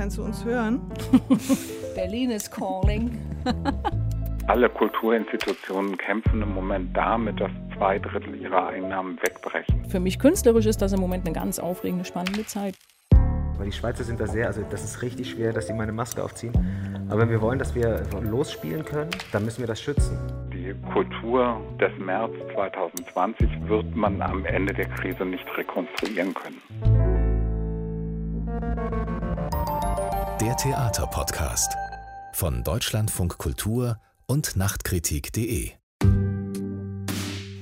kannst du uns hören? Berlin is calling. Alle Kulturinstitutionen kämpfen im Moment damit, dass zwei Drittel ihrer Einnahmen wegbrechen. Für mich künstlerisch ist das im Moment eine ganz aufregende, spannende Zeit. Weil die Schweizer sind da sehr, also das ist richtig schwer, dass sie meine Maske aufziehen. Aber wenn wir wollen, dass wir losspielen können, dann müssen wir das schützen. Die Kultur des März 2020 wird man am Ende der Krise nicht rekonstruieren können. Der Theaterpodcast von Deutschlandfunk Kultur und Nachtkritik.de.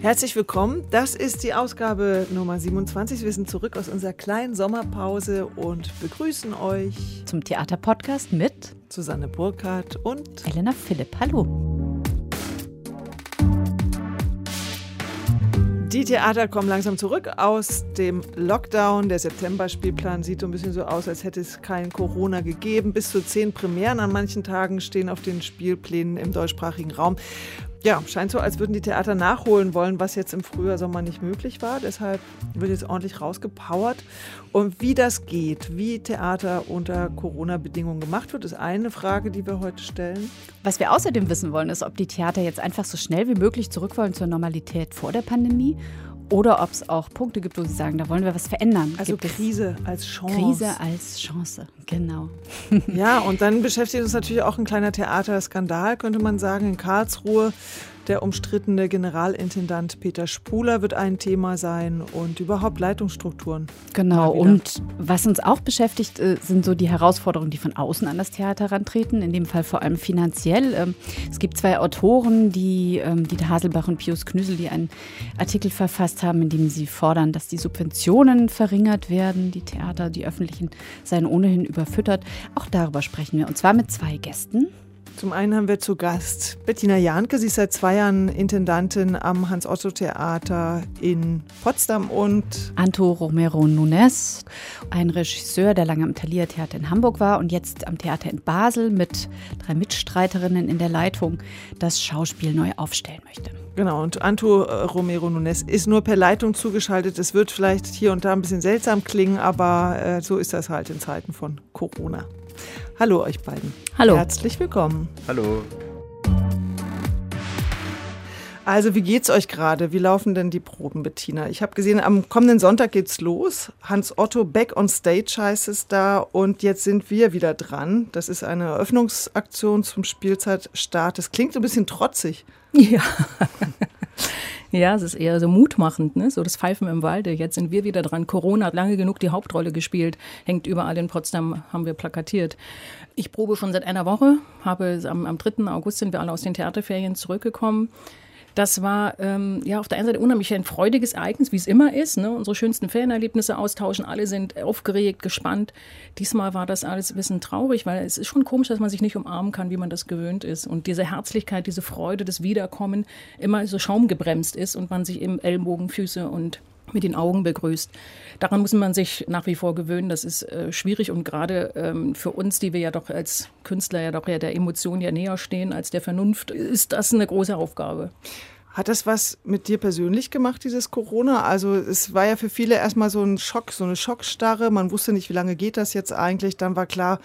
Herzlich willkommen. Das ist die Ausgabe Nummer 27. Wir sind zurück aus unserer kleinen Sommerpause und begrüßen euch zum Theaterpodcast mit Susanne Burkhardt und Elena Philipp. Hallo. Die Theater kommen langsam zurück aus dem Lockdown. Der September-Spielplan sieht so ein bisschen so aus, als hätte es kein Corona gegeben. Bis zu zehn Premieren an manchen Tagen stehen auf den Spielplänen im deutschsprachigen Raum. Ja, scheint so, als würden die Theater nachholen wollen, was jetzt im Frühjahr, Sommer nicht möglich war. Deshalb wird jetzt ordentlich rausgepowert. Und wie das geht, wie Theater unter Corona-Bedingungen gemacht wird, ist eine Frage, die wir heute stellen. Was wir außerdem wissen wollen, ist, ob die Theater jetzt einfach so schnell wie möglich zurück wollen zur Normalität vor der Pandemie oder ob es auch Punkte gibt, wo Sie sagen, da wollen wir was verändern. Also gibt Krise als Chance. Krise als Chance, genau. ja, und dann beschäftigt uns natürlich auch ein kleiner Theaterskandal, könnte man sagen, in Karlsruhe. Der umstrittene Generalintendant Peter Spuler wird ein Thema sein und überhaupt Leitungsstrukturen. Genau, und was uns auch beschäftigt, äh, sind so die Herausforderungen, die von außen an das Theater herantreten, in dem Fall vor allem finanziell. Ähm, es gibt zwei Autoren, die ähm, Dieter Haselbach und Pius Knüssel, die einen Artikel verfasst haben, in dem sie fordern, dass die Subventionen verringert werden. Die Theater, die öffentlichen, seien ohnehin überfüttert. Auch darüber sprechen wir, und zwar mit zwei Gästen. Zum einen haben wir zu Gast Bettina Jahnke. Sie ist seit zwei Jahren Intendantin am Hans-Otto-Theater in Potsdam und Anto Romero Nunes, ein Regisseur, der lange am Thalia Theater in Hamburg war und jetzt am Theater in Basel mit drei Mitstreiterinnen in der Leitung das Schauspiel neu aufstellen möchte. Genau, und Anto äh, Romero Nunes ist nur per Leitung zugeschaltet. Es wird vielleicht hier und da ein bisschen seltsam klingen, aber äh, so ist das halt in Zeiten von Corona. Hallo euch beiden. Hallo. Herzlich willkommen. Hallo. Also, wie geht's euch gerade? Wie laufen denn die Proben, Bettina? Ich habe gesehen, am kommenden Sonntag geht's los. Hans Otto Back on Stage heißt es da und jetzt sind wir wieder dran. Das ist eine Eröffnungsaktion zum Spielzeitstart. Das klingt ein bisschen trotzig. Ja. Ja, es ist eher so mutmachend, ne? so das Pfeifen im Walde. Jetzt sind wir wieder dran. Corona hat lange genug die Hauptrolle gespielt, hängt überall in Potsdam, haben wir plakatiert. Ich probe schon seit einer Woche, habe am, am 3. August sind wir alle aus den Theaterferien zurückgekommen. Das war ähm, ja auf der einen Seite unheimlich ein freudiges Ereignis, wie es immer ist. Ne? Unsere schönsten Ferienerlebnisse austauschen, alle sind aufgeregt, gespannt. Diesmal war das alles ein bisschen traurig, weil es ist schon komisch, dass man sich nicht umarmen kann, wie man das gewöhnt ist. Und diese Herzlichkeit, diese Freude, das Wiederkommen immer so schaumgebremst ist und man sich im Ellenbogen, Füße und mit den Augen begrüßt. Daran muss man sich nach wie vor gewöhnen. Das ist äh, schwierig und gerade ähm, für uns, die wir ja doch als Künstler ja doch ja der Emotion ja näher stehen als der Vernunft, ist das eine große Aufgabe. Hat das was mit dir persönlich gemacht, dieses Corona? Also es war ja für viele erstmal so ein Schock, so eine Schockstarre. Man wusste nicht, wie lange geht das jetzt eigentlich. Dann war klar,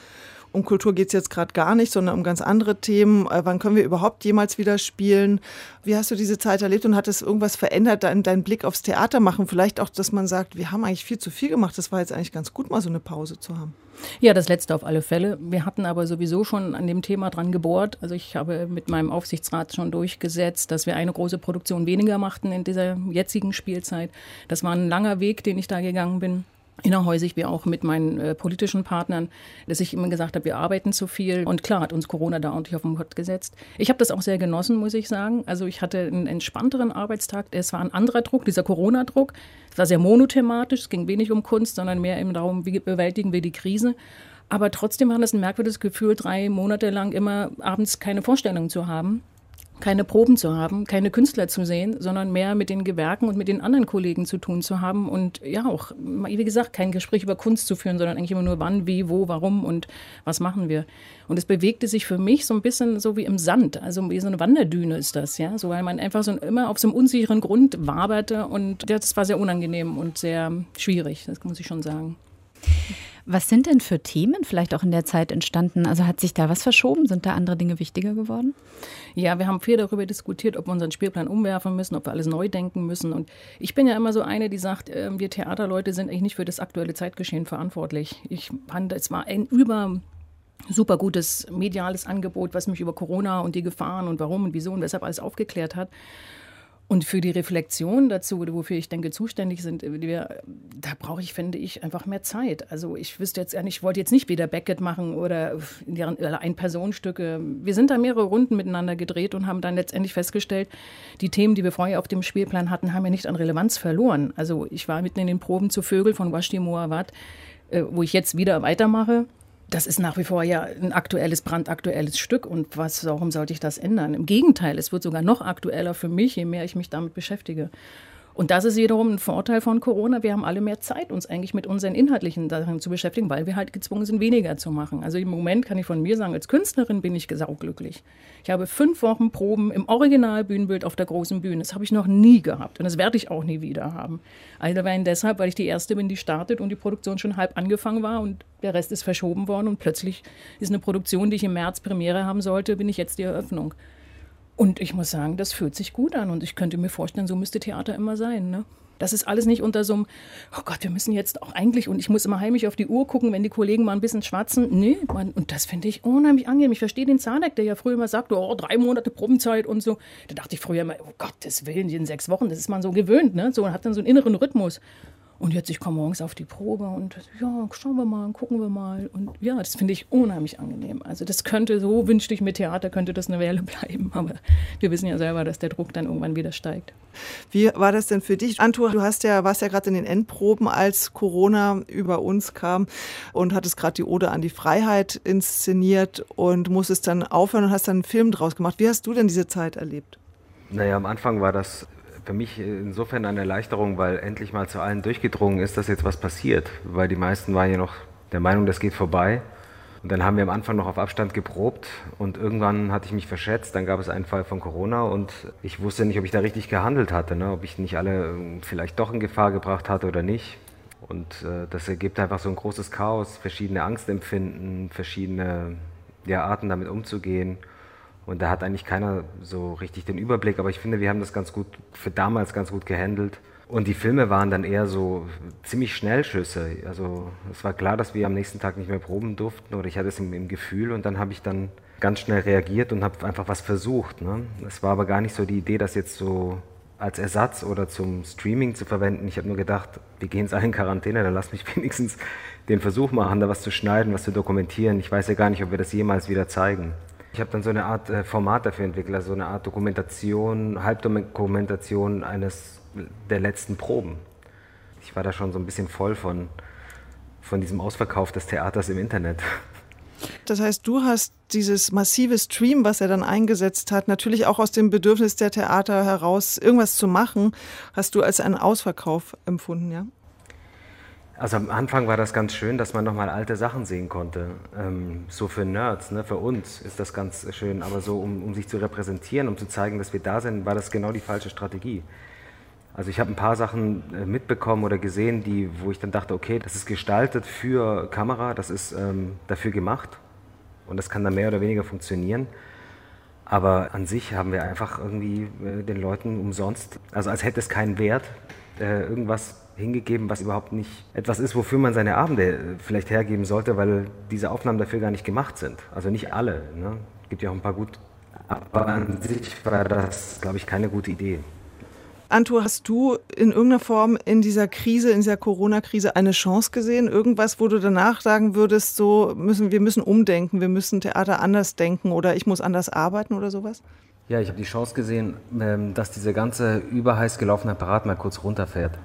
um Kultur geht es jetzt gerade gar nicht, sondern um ganz andere Themen. Äh, wann können wir überhaupt jemals wieder spielen? Wie hast du diese Zeit erlebt und hat es irgendwas verändert, dein, dein Blick aufs Theater machen? Vielleicht auch, dass man sagt, wir haben eigentlich viel zu viel gemacht. Das war jetzt eigentlich ganz gut, mal so eine Pause zu haben. Ja, das letzte auf alle Fälle. Wir hatten aber sowieso schon an dem Thema dran gebohrt. Also ich habe mit meinem Aufsichtsrat schon durchgesetzt, dass wir eine große Produktion weniger machten in dieser jetzigen Spielzeit. Das war ein langer Weg, den ich da gegangen bin innerhäusig wie auch mit meinen äh, politischen Partnern, dass ich immer gesagt habe, wir arbeiten zu viel. Und klar hat uns Corona da ordentlich auf den Kopf gesetzt. Ich habe das auch sehr genossen, muss ich sagen. Also ich hatte einen entspannteren Arbeitstag. Es war ein anderer Druck, dieser Corona-Druck. Es war sehr monothematisch. Es ging wenig um Kunst, sondern mehr eben darum, wie bewältigen wir die Krise. Aber trotzdem war das ein merkwürdiges Gefühl, drei Monate lang immer abends keine Vorstellung zu haben keine Proben zu haben, keine Künstler zu sehen, sondern mehr mit den Gewerken und mit den anderen Kollegen zu tun zu haben und ja auch, wie gesagt, kein Gespräch über Kunst zu führen, sondern eigentlich immer nur wann, wie, wo, warum und was machen wir. Und es bewegte sich für mich so ein bisschen so wie im Sand, also wie so eine Wanderdüne ist das, ja, so weil man einfach so immer auf so einem unsicheren Grund waberte und das war sehr unangenehm und sehr schwierig, das muss ich schon sagen. Was sind denn für Themen vielleicht auch in der Zeit entstanden? Also hat sich da was verschoben? Sind da andere Dinge wichtiger geworden? Ja, wir haben viel darüber diskutiert, ob wir unseren Spielplan umwerfen müssen, ob wir alles neu denken müssen. Und ich bin ja immer so eine, die sagt, äh, wir Theaterleute sind eigentlich nicht für das aktuelle Zeitgeschehen verantwortlich. Ich fand, es war ein über super gutes mediales Angebot, was mich über Corona und die Gefahren und warum und wieso und weshalb alles aufgeklärt hat. Und für die Reflexion dazu, wofür ich denke, zuständig sind, wir, da brauche ich, finde ich, einfach mehr Zeit. Also ich wüsste jetzt ich wollte jetzt nicht wieder Beckett machen oder Ein-Personenstücke. Wir sind da mehrere Runden miteinander gedreht und haben dann letztendlich festgestellt, die Themen, die wir vorher auf dem Spielplan hatten, haben ja nicht an Relevanz verloren. Also ich war mitten in den Proben zu Vögel von Washti Moawat, äh, wo ich jetzt wieder weitermache das ist nach wie vor ja ein aktuelles, brandaktuelles Stück. Und was, warum sollte ich das ändern? Im Gegenteil, es wird sogar noch aktueller für mich, je mehr ich mich damit beschäftige. Und das ist wiederum ein Vorteil von Corona. Wir haben alle mehr Zeit, uns eigentlich mit unseren inhaltlichen Sachen zu beschäftigen, weil wir halt gezwungen sind, weniger zu machen. Also im Moment kann ich von mir sagen, als Künstlerin bin ich sauglücklich. Ich habe fünf Wochen Proben im Originalbühnenbild auf der großen Bühne. Das habe ich noch nie gehabt und das werde ich auch nie wieder haben. Allein deshalb, weil ich die Erste bin, die startet und die Produktion schon halb angefangen war und der Rest ist verschoben worden und plötzlich ist eine Produktion, die ich im März Premiere haben sollte, bin ich jetzt die Eröffnung. Und ich muss sagen, das fühlt sich gut an und ich könnte mir vorstellen, so müsste Theater immer sein. Ne? Das ist alles nicht unter so einem, oh Gott, wir müssen jetzt auch eigentlich, und ich muss immer heimlich auf die Uhr gucken, wenn die Kollegen mal ein bisschen schwatzen. Nee, man, und das finde ich unheimlich angenehm. Ich verstehe den Zanek, der ja früher immer sagte, oh, drei Monate Probenzeit und so. Da dachte ich früher immer, oh Gottes Willen, in sechs Wochen, das ist man so gewöhnt, ne? So, und hat dann so einen inneren Rhythmus. Und jetzt, ich komme morgens auf die Probe und ja, schauen wir mal, gucken wir mal. Und ja, das finde ich unheimlich angenehm. Also das könnte, so wünschte ich mit Theater, könnte das eine Weile bleiben. Aber wir wissen ja selber, dass der Druck dann irgendwann wieder steigt. Wie war das denn für dich? Antur, du hast ja, warst ja gerade in den Endproben, als Corona über uns kam und hattest gerade die Ode an die Freiheit inszeniert und musstest dann aufhören und hast dann einen Film draus gemacht. Wie hast du denn diese Zeit erlebt? Naja, am Anfang war das für mich insofern eine Erleichterung, weil endlich mal zu allen durchgedrungen ist, dass jetzt was passiert. Weil die meisten waren ja noch der Meinung, das geht vorbei. Und dann haben wir am Anfang noch auf Abstand geprobt und irgendwann hatte ich mich verschätzt. Dann gab es einen Fall von Corona und ich wusste nicht, ob ich da richtig gehandelt hatte, ne? ob ich nicht alle ähm, vielleicht doch in Gefahr gebracht hatte oder nicht. Und äh, das ergibt einfach so ein großes Chaos, verschiedene Angstempfinden, verschiedene ja, Arten damit umzugehen. Und da hat eigentlich keiner so richtig den Überblick, aber ich finde, wir haben das ganz gut, für damals ganz gut gehandelt. Und die Filme waren dann eher so ziemlich Schnellschüsse. Also es war klar, dass wir am nächsten Tag nicht mehr proben durften oder ich hatte es im, im Gefühl und dann habe ich dann ganz schnell reagiert und habe einfach was versucht. Ne? Es war aber gar nicht so die Idee, das jetzt so als Ersatz oder zum Streaming zu verwenden. Ich habe nur gedacht, wir gehen jetzt alle in Quarantäne, dann lass mich wenigstens den Versuch machen, da was zu schneiden, was zu dokumentieren. Ich weiß ja gar nicht, ob wir das jemals wieder zeigen. Ich habe dann so eine Art äh, Format dafür entwickelt, also so eine Art Dokumentation, Halbdokumentation eines der letzten Proben. Ich war da schon so ein bisschen voll von, von diesem Ausverkauf des Theaters im Internet. Das heißt, du hast dieses massive Stream, was er dann eingesetzt hat, natürlich auch aus dem Bedürfnis der Theater heraus, irgendwas zu machen, hast du als einen Ausverkauf empfunden, ja? Also am Anfang war das ganz schön, dass man nochmal alte Sachen sehen konnte. Ähm, so für Nerds, ne? für uns ist das ganz schön, aber so um, um sich zu repräsentieren, um zu zeigen, dass wir da sind, war das genau die falsche Strategie. Also ich habe ein paar Sachen äh, mitbekommen oder gesehen, die, wo ich dann dachte, okay, das ist gestaltet für Kamera, das ist ähm, dafür gemacht und das kann dann mehr oder weniger funktionieren. Aber an sich haben wir einfach irgendwie äh, den Leuten umsonst, also als hätte es keinen Wert, äh, irgendwas hingegeben, was überhaupt nicht etwas ist, wofür man seine Abende äh, vielleicht hergeben sollte, weil diese Aufnahmen dafür gar nicht gemacht sind. Also nicht alle. Ne? Es gibt ja auch ein paar gut. Aber an sich war das, glaube ich, keine gute Idee. Anto, hast du in irgendeiner Form in dieser Krise, in dieser Corona-Krise eine Chance gesehen? Irgendwas, wo du danach sagen würdest, so müssen wir müssen umdenken, wir müssen Theater anders denken oder ich muss anders arbeiten oder sowas? Ja, ich habe die Chance gesehen, ähm, dass dieser ganze überheiß gelaufene Apparat mal kurz runterfährt.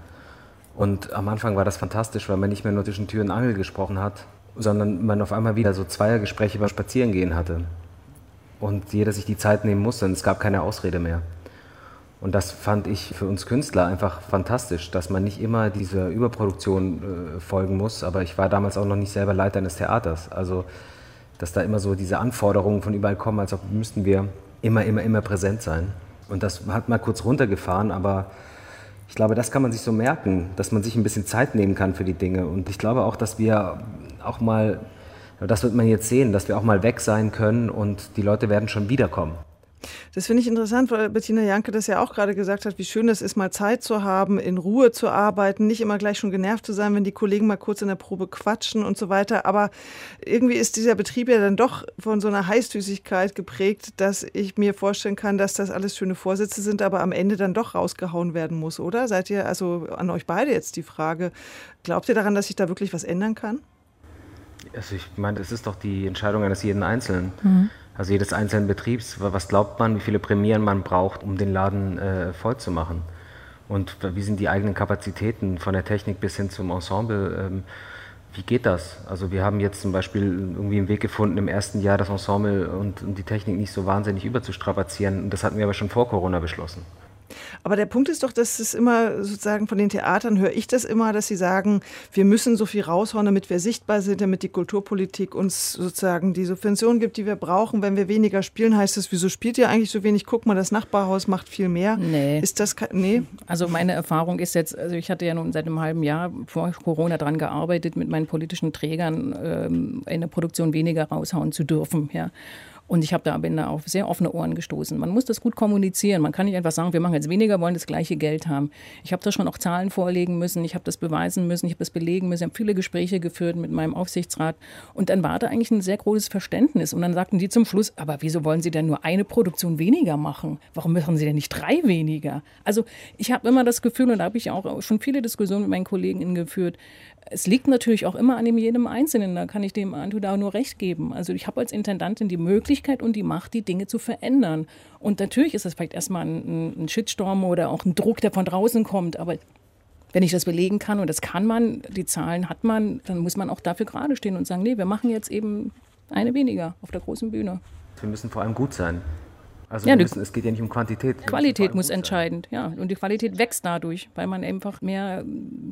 Und am Anfang war das fantastisch, weil man nicht mehr nur zwischen Tür und Angel gesprochen hat, sondern man auf einmal wieder so Zweiergespräche beim Spazierengehen hatte. Und jeder sich die Zeit nehmen musste und es gab keine Ausrede mehr. Und das fand ich für uns Künstler einfach fantastisch, dass man nicht immer dieser Überproduktion äh, folgen muss. Aber ich war damals auch noch nicht selber Leiter eines Theaters. Also, dass da immer so diese Anforderungen von überall kommen, als ob müssten wir immer, immer, immer präsent sein. Und das hat mal kurz runtergefahren, aber Ich glaube, das kann man sich so merken, dass man sich ein bisschen Zeit nehmen kann für die Dinge. Und ich glaube auch, dass wir auch mal, das wird man jetzt sehen, dass wir auch mal weg sein können und die Leute werden schon wiederkommen. Das finde ich interessant, weil Bettina Janke das ja auch gerade gesagt hat, wie schön es ist, mal Zeit zu haben, in Ruhe zu arbeiten, nicht immer gleich schon genervt zu sein, wenn die Kollegen mal kurz in der Probe quatschen und so weiter. Aber irgendwie ist dieser Betrieb ja dann doch von so einer Heißdüsigkeit geprägt, dass ich mir vorstellen kann, dass das alles schöne Vorsätze sind, aber am Ende dann doch rausgehauen werden muss, oder? Seid ihr, also an euch beide jetzt die Frage, glaubt ihr daran, dass sich da wirklich was ändern kann? Also ich meine, es ist doch die Entscheidung eines jeden Einzelnen. Mhm also jedes einzelnen Betriebs, was glaubt man, wie viele Prämieren man braucht, um den Laden äh, voll zu machen. Und wie sind die eigenen Kapazitäten von der Technik bis hin zum Ensemble? Ähm, wie geht das? Also wir haben jetzt zum Beispiel irgendwie einen Weg gefunden, im ersten Jahr das Ensemble und, und die Technik nicht so wahnsinnig überzustrapazieren. Und das hatten wir aber schon vor Corona beschlossen. Aber der Punkt ist doch, dass es immer sozusagen von den Theatern höre ich das immer, dass sie sagen, wir müssen so viel raushauen, damit wir sichtbar sind, damit die Kulturpolitik uns sozusagen die Subvention gibt, die wir brauchen. Wenn wir weniger spielen, heißt es, wieso spielt ihr eigentlich so wenig? Guck mal, das Nachbarhaus macht viel mehr. Nee. Ist das nee? Also meine Erfahrung ist jetzt, also ich hatte ja nun seit einem halben Jahr vor Corona daran gearbeitet, mit meinen politischen Trägern ähm, in der Produktion weniger raushauen zu dürfen. Ja. Und ich habe da bin da auf sehr offene Ohren gestoßen. Man muss das gut kommunizieren. Man kann nicht einfach sagen, wir machen jetzt weniger, wollen das gleiche Geld haben. Ich habe da schon auch Zahlen vorlegen müssen, ich habe das beweisen müssen, ich habe das belegen müssen. Ich habe viele Gespräche geführt mit meinem Aufsichtsrat. Und dann war da eigentlich ein sehr großes Verständnis. Und dann sagten die zum Schluss, aber wieso wollen Sie denn nur eine Produktion weniger machen? Warum machen Sie denn nicht drei weniger? Also ich habe immer das Gefühl, und da habe ich auch schon viele Diskussionen mit meinen Kollegen geführt, es liegt natürlich auch immer an dem jedem Einzelnen. Da kann ich dem Antu da nur recht geben. Also ich habe als Intendantin die Möglichkeit und die Macht, die Dinge zu verändern. Und natürlich ist das vielleicht erstmal ein, ein Shitstorm oder auch ein Druck, der von draußen kommt. Aber wenn ich das belegen kann, und das kann man, die Zahlen hat man, dann muss man auch dafür gerade stehen und sagen, nee, wir machen jetzt eben eine weniger auf der großen Bühne. Wir müssen vor allem gut sein. Also ja, müssen, es geht ja nicht um Quantität. Qualität muss entscheidend, ja. Und die Qualität wächst dadurch, weil man einfach mehr,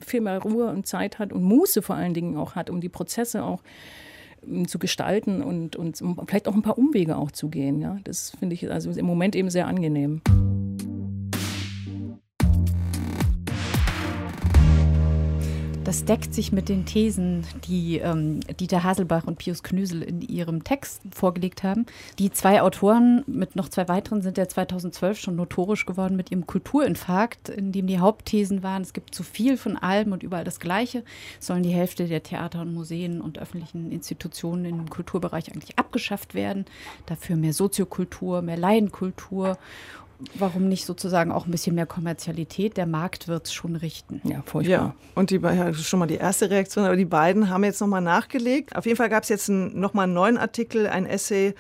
viel mehr Ruhe und Zeit hat und Muße vor allen Dingen auch hat, um die Prozesse auch ähm, zu gestalten und, und vielleicht auch ein paar Umwege auch zu gehen. Ja. Das finde ich also im Moment eben sehr angenehm. Das deckt sich mit den Thesen, die ähm, Dieter Haselbach und Pius Knüsel in ihrem Text vorgelegt haben. Die zwei Autoren mit noch zwei weiteren sind ja 2012 schon notorisch geworden mit ihrem Kulturinfarkt, in dem die Hauptthesen waren, es gibt zu viel von allem und überall das Gleiche. Sollen die Hälfte der Theater und Museen und öffentlichen Institutionen im Kulturbereich eigentlich abgeschafft werden? Dafür mehr Soziokultur, mehr Laienkultur warum nicht sozusagen auch ein bisschen mehr Kommerzialität? Der Markt wird es schon richten. Ja, furchtbar. Ja, und die, ja, schon mal die erste Reaktion, aber die beiden haben jetzt nochmal nachgelegt. Auf jeden Fall gab es jetzt nochmal einen neuen Artikel, ein Essay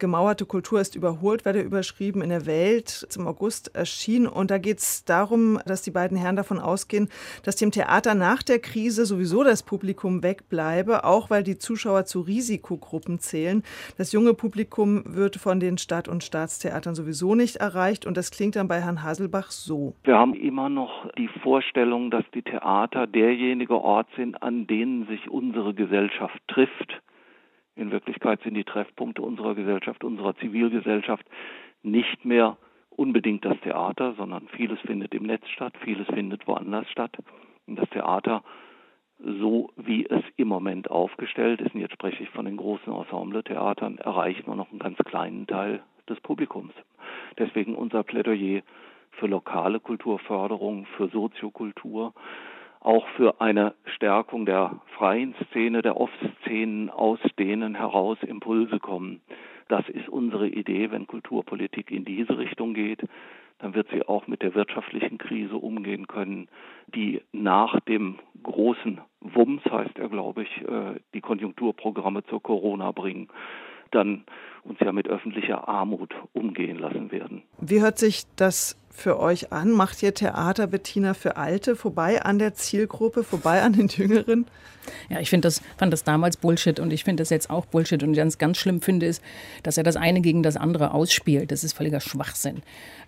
Gemauerte Kultur ist überholt, werde überschrieben in der Welt zum August erschien. Und da geht es darum, dass die beiden Herren davon ausgehen, dass dem Theater nach der Krise sowieso das Publikum wegbleibe, auch weil die Zuschauer zu Risikogruppen zählen. Das junge Publikum wird von den Stadt- und Staatstheatern sowieso nicht erreicht. Und das klingt dann bei Herrn Haselbach so. Wir haben immer noch die Vorstellung, dass die Theater derjenige Ort sind, an denen sich unsere Gesellschaft trifft in Wirklichkeit sind die Treffpunkte unserer Gesellschaft, unserer Zivilgesellschaft nicht mehr unbedingt das Theater, sondern vieles findet im Netz statt, vieles findet woanders statt. Und das Theater, so wie es im Moment aufgestellt ist, und jetzt spreche ich von den großen Ensemble-Theatern, erreicht nur noch einen ganz kleinen Teil des Publikums. Deswegen unser Plädoyer für lokale Kulturförderung, für Soziokultur, auch für eine Stärkung der freien Szene, der Off-Szenen, aus denen heraus Impulse kommen. Das ist unsere Idee, wenn Kulturpolitik in diese Richtung geht, dann wird sie auch mit der wirtschaftlichen Krise umgehen können, die nach dem großen Wumms, heißt er, glaube ich, äh, die Konjunkturprogramme zur Corona bringen dann uns ja mit öffentlicher Armut umgehen lassen werden. Wie hört sich das für euch an? Macht ihr Theater, Bettina, für Alte vorbei an der Zielgruppe, vorbei an den Jüngeren? Ja, ich finde das, fand das damals Bullshit und ich finde das jetzt auch Bullshit. Und ganz, ganz schlimm finde ist, dass er das eine gegen das andere ausspielt. Das ist völliger Schwachsinn.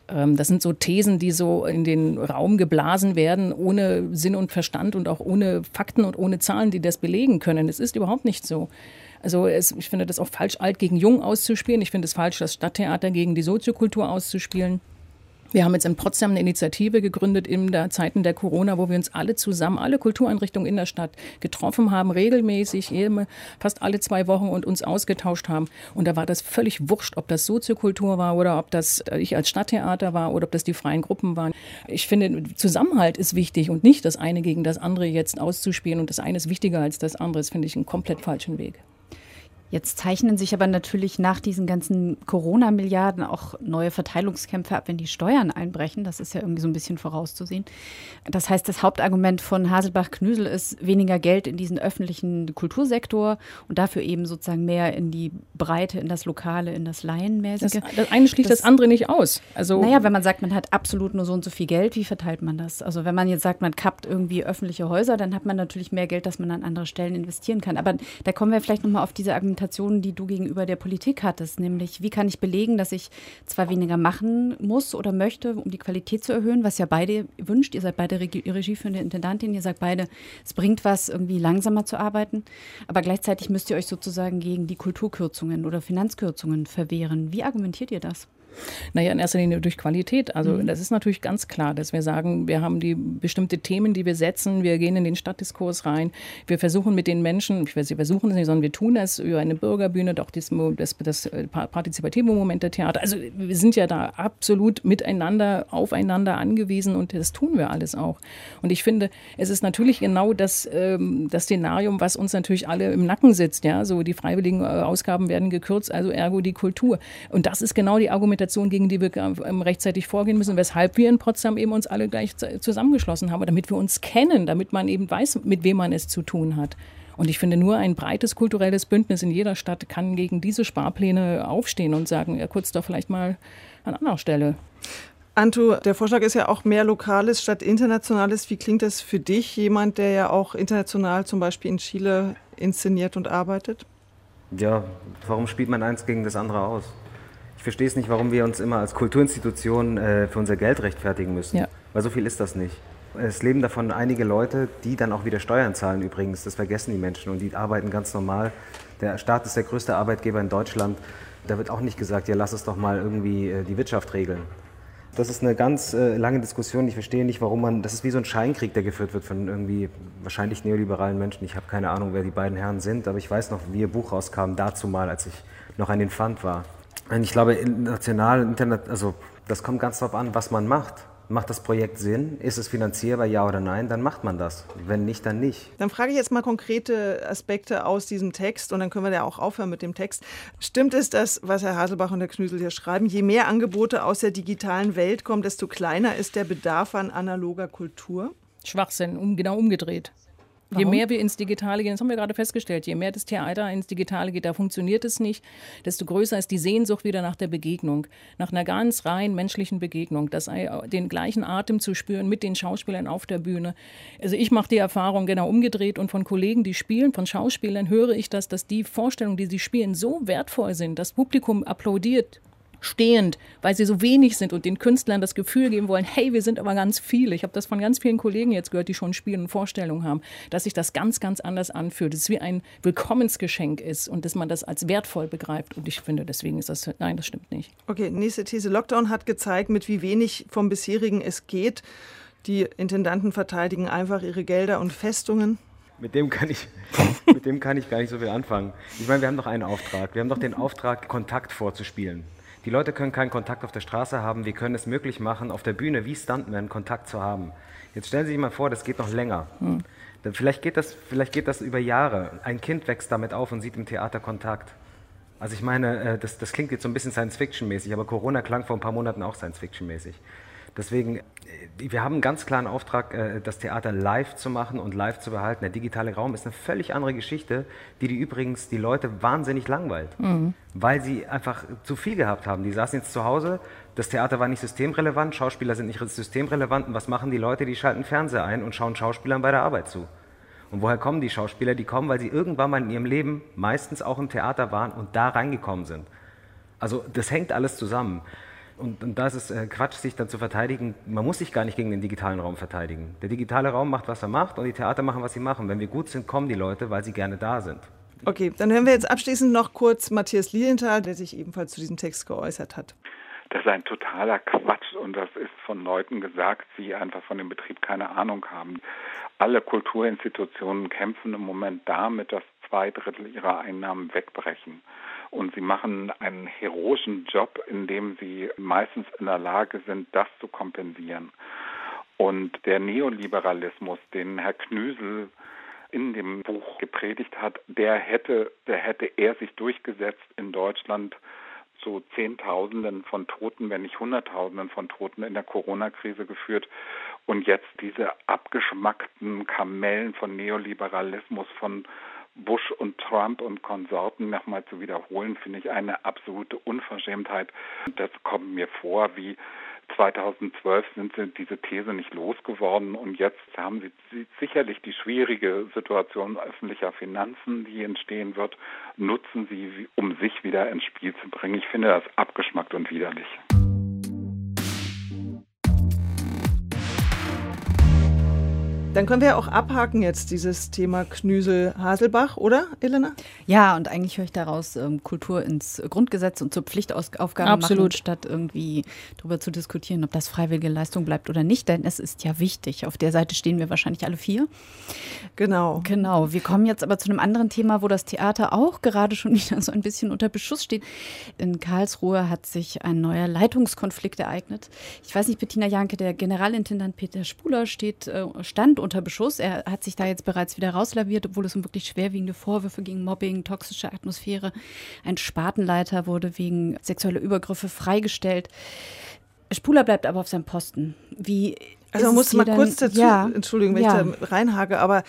Ähm, das sind so Thesen, die so in den Raum geblasen werden, ohne Sinn und Verstand und auch ohne Fakten und ohne Zahlen, die das belegen können. Es ist überhaupt nicht so. Also es, ich finde das auch falsch, alt gegen jung auszuspielen. Ich finde es falsch, das Stadttheater gegen die Soziokultur auszuspielen. Wir haben jetzt in Potsdam eine Initiative gegründet in der Zeiten der Corona, wo wir uns alle zusammen, alle Kultureinrichtungen in der Stadt getroffen haben, regelmäßig, fast alle zwei Wochen und uns ausgetauscht haben. Und da war das völlig wurscht, ob das Soziokultur war oder ob das äh, ich als Stadttheater war oder ob das die freien Gruppen waren. Ich finde, Zusammenhalt ist wichtig und nicht das eine gegen das andere jetzt auszuspielen und das eine ist wichtiger als das andere. Das finde ich einen komplett falschen Weg. Jetzt zeichnen sich aber natürlich nach diesen ganzen Corona-Milliarden auch neue Verteilungskämpfe ab, wenn die Steuern einbrechen. Das ist ja irgendwie so ein bisschen vorauszusehen. Das heißt, das Hauptargument von Haselbach-Knüsel ist weniger Geld in diesen öffentlichen Kultursektor und dafür eben sozusagen mehr in die Breite, in das Lokale, in das Laienmäßige. Das, das eine schließt das, das, andere nicht aus. Also naja, wenn man sagt, man hat absolut nur so und so viel Geld, wie verteilt man das? Also wenn man jetzt sagt, man kappt irgendwie öffentliche Häuser, dann hat man natürlich mehr Geld, das man an andere Stellen investieren kann. Aber da kommen wir vielleicht nochmal auf diese Argumentation Argumentation, die du gegenüber der Politik hattest, nämlich wie kann ich belegen, dass ich zwar weniger machen muss oder möchte, um die Qualität zu erhöhen, was ja beide wünscht. Ihr seid beide Regie regieführende Intendantin, ihr sagt beide, es bringt was, irgendwie langsamer zu arbeiten, aber gleichzeitig müsst ihr euch sozusagen gegen die Kulturkürzungen oder Finanzkürzungen verwehren. Wie argumentiert ihr das? Naja, in erster Linie durch Qualität. Also mhm. das ist natürlich ganz klar, dass wir sagen, wir haben die bestimmte Themen, die wir setzen, wir gehen in den Stadtdiskurs rein, wir versuchen mit den Menschen, ich weiß, wir versuchen es nicht, sondern wir tun es über eine Bürgerbühne, doch das, das, das äh, partizipative Moment der Theater. Also wir sind ja da absolut miteinander, aufeinander angewiesen und das tun wir alles auch. Und ich finde, es ist natürlich genau das, ähm, das Szenarium, was uns natürlich alle im Nacken sitzt. Ja, so die freiwilligen äh, Ausgaben werden gekürzt, also ergo die Kultur. Und das ist genau die Argumentation Argumentation, gegen die wir ähm, rechtzeitig vorgehen müssen, weshalb wir in Potsdam eben uns alle gleich zusammengeschlossen haben, damit wir uns kennen, damit man eben weiß, mit wem man es zu tun hat. Und ich finde, nur ein breites kulturelles Bündnis in jeder Stadt kann gegen diese Sparpläne aufstehen und sagen, ja, kurz doch vielleicht mal an anderer Stelle. Antu, der Vorschlag ist ja auch mehr Lokales statt Internationales. Wie klingt das für dich, jemand, der ja auch international zum Beispiel in Chile inszeniert und arbeitet? Ja, warum spielt man eins gegen das andere aus? Ich verstehe es nicht, warum wir uns immer als Kulturinstitution äh, für unser Geld rechtfertigen müssen. Ja. Weil so viel ist das nicht. Es leben davon einige Leute, die dann auch wieder Steuern zahlen übrigens. Das vergessen die Menschen und die arbeiten ganz normal. Der Staat ist der größte Arbeitgeber in Deutschland. Da wird auch nicht gesagt, ja, lass es doch mal irgendwie äh, die Wirtschaft regeln. Das ist eine ganz äh, lange Diskussion. Ich verstehe nicht, warum man. Das ist wie so ein Scheinkrieg, der geführt wird von irgendwie wahrscheinlich neoliberalen Menschen. Ich habe keine Ahnung, wer die beiden Herren sind, aber ich weiß noch, wie ihr Buch rauskam, dazu mal, als ich noch an den Pfand war. Ich glaube, national, internet, also das kommt ganz darauf an, was man macht. Macht das Projekt Sinn? Ist es finanzierbar, ja oder nein? Dann macht man das. Wenn nicht, dann nicht. Dann frage ich jetzt mal konkrete Aspekte aus diesem Text und dann können wir ja auch aufhören mit dem Text. Stimmt es, dass, was Herr Haselbach und Herr Knüsel hier schreiben, je mehr Angebote aus der digitalen Welt kommen, desto kleiner ist der Bedarf an analoger Kultur? Schwachsinn, um, genau umgedreht. Je mehr wir ins Digitale gehen, das haben wir gerade festgestellt, je mehr das Theater ins Digitale geht, da funktioniert es nicht, desto größer ist die Sehnsucht wieder nach der Begegnung, nach einer ganz rein menschlichen Begegnung, das, den gleichen Atem zu spüren mit den Schauspielern auf der Bühne. Also ich mache die Erfahrung genau umgedreht und von Kollegen, die spielen, von Schauspielern höre ich das, dass die Vorstellungen, die sie spielen, so wertvoll sind. Das Publikum applaudiert stehend, weil sie so wenig sind und den Künstlern das Gefühl geben wollen, hey, wir sind aber ganz viele. Ich habe das von ganz vielen Kollegen jetzt gehört, die schon Spielen und Vorstellungen haben, dass sich das ganz, ganz anders anfühlt, dass es wie ein Willkommensgeschenk ist und dass man das als wertvoll begreift. Und ich finde, deswegen ist das, nein, das stimmt nicht. Okay, nächste These. Lockdown hat gezeigt, mit wie wenig vom bisherigen es geht. Die Intendanten verteidigen einfach ihre Gelder und Festungen. Mit dem, kann ich, mit dem kann ich gar nicht so viel anfangen. Ich meine, wir haben doch einen Auftrag. Wir haben doch den Auftrag, Kontakt vorzuspielen. Die Leute können keinen Kontakt auf der Straße haben. Wir können es möglich machen, auf der Bühne wie Stuntman Kontakt zu haben. Jetzt stellen Sie sich mal vor, das geht noch länger. Hm. Vielleicht, geht das, vielleicht geht das über Jahre. Ein Kind wächst damit auf und sieht im Theater Kontakt. Also ich meine, äh, das, das klingt jetzt so ein bisschen Science-Fiction-mäßig, aber Corona klang vor ein paar Monaten auch Science-Fiction-mäßig. Deswegen, äh, wir haben einen ganz klaren Auftrag, äh, das Theater live zu machen und live zu behalten. Der digitale Raum ist eine völlig andere Geschichte, die, die übrigens die Leute wahnsinnig langweilt, mhm. weil sie einfach zu viel gehabt haben. Die saßen jetzt zu Hause, das Theater war nicht systemrelevant, Schauspieler sind nicht systemrelevant. Und was machen die Leute? Die schalten Fernseher ein und schauen Schauspielern bei der Arbeit zu. Und woher kommen die Schauspieler? Die kommen, weil sie irgendwann mal in ihrem Leben meistens auch im Theater waren und da reingekommen sind. Also das hängt alles zusammen. Und, und da ist es äh, Quatsch, sich dann zu verteidigen. Man muss sich gar nicht gegen den digitalen Raum verteidigen. Der digitale Raum macht, was er macht und die Theater machen, was sie machen. Wenn wir gut sind, kommen die Leute, weil sie gerne da sind. Okay, dann hören wir jetzt abschließend noch kurz Matthias Lilienthal, der sich ebenfalls zu diesem Text geäußert hat. Das ist ein totaler Quatsch und das ist von Leuten gesagt, die einfach von dem Betrieb keine Ahnung haben. Alle Kulturinstitutionen kämpfen im Moment damit, dass zwei Drittel ihrer Einnahmen wegbrechen. Und sie machen einen heroischen Job, indem sie meistens in der Lage sind, das zu kompensieren. Und der Neoliberalismus, den Herr Knüsel in dem Buch gepredigt hat, der hätte, der hätte er sich durchgesetzt in Deutschland zu Zehntausenden von Toten, wenn nicht Hunderttausenden von Toten in der Corona-Krise geführt. Und jetzt diese abgeschmackten Kamellen von Neoliberalismus, von Bush und Trump und Konsorten nochmal zu wiederholen, finde ich eine absolute Unverschämtheit. Das kommt mir vor wie 2012 sind sie diese These nicht losgeworden und jetzt haben sie sicherlich die schwierige Situation öffentlicher Finanzen, die entstehen wird, nutzen sie, um sich wieder ins Spiel zu bringen. Ich finde das abgeschmackt und widerlich. Dann können wir ja auch abhaken jetzt dieses Thema Knüsel-Haselbach, oder, Elena? Ja, und eigentlich höre ich daraus ähm, Kultur ins Grundgesetz und zur Pflichtaufgabe Absolut. machen, statt irgendwie darüber zu diskutieren, ob das freiwillige Leistung bleibt oder nicht. Denn es ist ja wichtig. Auf der Seite stehen wir wahrscheinlich alle vier. Genau. Genau. Wir kommen jetzt aber zu einem anderen Thema, wo das Theater auch gerade schon wieder so ein bisschen unter Beschuss steht. In Karlsruhe hat sich ein neuer Leitungskonflikt ereignet. Ich weiß nicht, Bettina Janke, der Generalintendant Peter Spuler steht, äh, stand unter Beschuss. Er hat sich da jetzt bereits wieder rauslaviert, obwohl es um wirklich schwerwiegende Vorwürfe gegen Mobbing, toxische Atmosphäre. Ein Spatenleiter wurde wegen sexueller Übergriffe freigestellt. Spuler bleibt aber auf seinem Posten. Wie also man muss mal dann, kurz dazu, ja, Entschuldigung, wenn ja. ich da reinhage, aber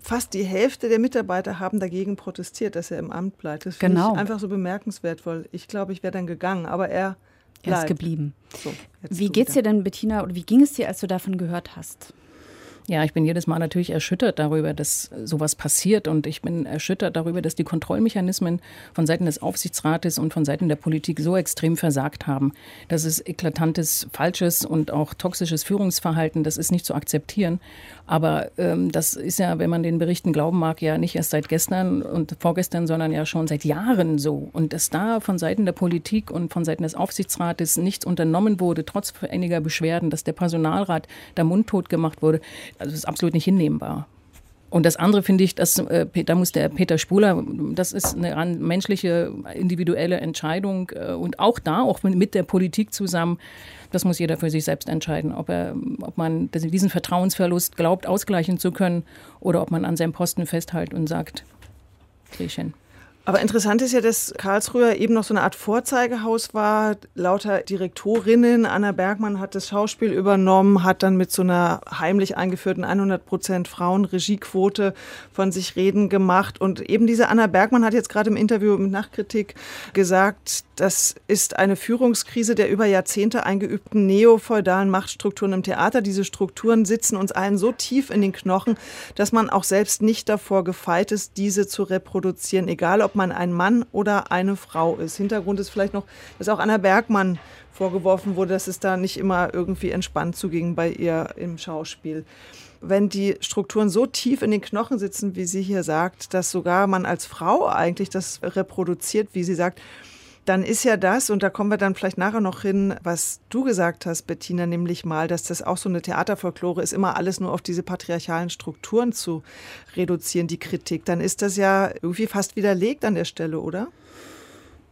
fast die Hälfte der Mitarbeiter haben dagegen protestiert, dass er im Amt bleibt. Das finde genau. ich einfach so bemerkenswert, weil ich glaube, ich wäre dann gegangen, aber er er ist geblieben. So, wie geht's dir denn, Bettina, oder wie ging es dir, als du davon gehört hast? Ja, ich bin jedes Mal natürlich erschüttert darüber, dass sowas passiert und ich bin erschüttert darüber, dass die Kontrollmechanismen von Seiten des Aufsichtsrates und von Seiten der Politik so extrem versagt haben. Das ist eklatantes, falsches und auch toxisches Führungsverhalten, das ist nicht zu akzeptieren. Aber ähm, das ist ja, wenn man den Berichten glauben mag, ja nicht erst seit gestern und vorgestern, sondern ja schon seit Jahren so. Und dass da von Seiten der Politik und von Seiten des Aufsichtsrates nichts unternommen wurde, trotz einiger Beschwerden, dass der Personalrat da mundtot gemacht wurde, also das ist absolut nicht hinnehmbar. Und das andere finde ich, dass, äh, da muss der Peter Spuler, das ist eine menschliche, individuelle Entscheidung äh, und auch da, auch mit der Politik zusammen, das muss jeder für sich selbst entscheiden, ob, er, ob man diesen Vertrauensverlust glaubt, ausgleichen zu können oder ob man an seinem Posten festhält und sagt, Griechen. Aber interessant ist ja, dass Karlsruhe eben noch so eine Art Vorzeigehaus war. Lauter Direktorinnen. Anna Bergmann hat das Schauspiel übernommen, hat dann mit so einer heimlich eingeführten 100 Prozent Frauenregiequote von sich reden gemacht. Und eben diese Anna Bergmann hat jetzt gerade im Interview mit Nachkritik gesagt, das ist eine Führungskrise der über Jahrzehnte eingeübten neofeudalen Machtstrukturen im Theater. Diese Strukturen sitzen uns allen so tief in den Knochen, dass man auch selbst nicht davor gefeit ist, diese zu reproduzieren, egal ob man ein Mann oder eine Frau ist. Hintergrund ist vielleicht noch, dass auch Anna Bergmann vorgeworfen wurde, dass es da nicht immer irgendwie entspannt zuging bei ihr im Schauspiel wenn die Strukturen so tief in den Knochen sitzen, wie sie hier sagt, dass sogar man als Frau eigentlich das reproduziert, wie sie sagt, dann ist ja das, und da kommen wir dann vielleicht nachher noch hin, was du gesagt hast, Bettina, nämlich mal, dass das auch so eine Theaterfolklore ist, immer alles nur auf diese patriarchalen Strukturen zu reduzieren, die Kritik. Dann ist das ja irgendwie fast widerlegt an der Stelle, oder?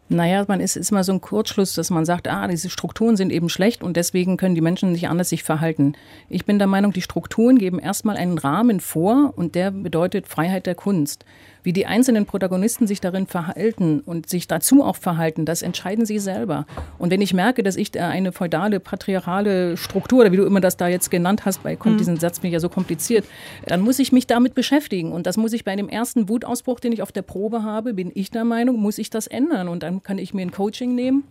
Naja, man ist, ist immer so ein Kurzschluss, dass man sagt, ah, diese Strukturen sind eben schlecht und deswegen können die Menschen nicht anders sich verhalten. Ich bin der Meinung, die Strukturen geben erstmal einen Rahmen vor und der bedeutet Freiheit der Kunst. Wie die einzelnen Protagonisten sich darin verhalten und sich dazu auch verhalten, das entscheiden sie selber. Und wenn ich merke, dass ich eine feudale, patriarchale Struktur, oder wie du immer das da jetzt genannt hast, bei mhm. diesen Satz bin ja so kompliziert, dann muss ich mich damit beschäftigen. Und das muss ich bei dem ersten Wutausbruch, den ich auf der Probe habe, bin ich der Meinung, muss ich das ändern. Und dann kann ich mir ein Coaching nehmen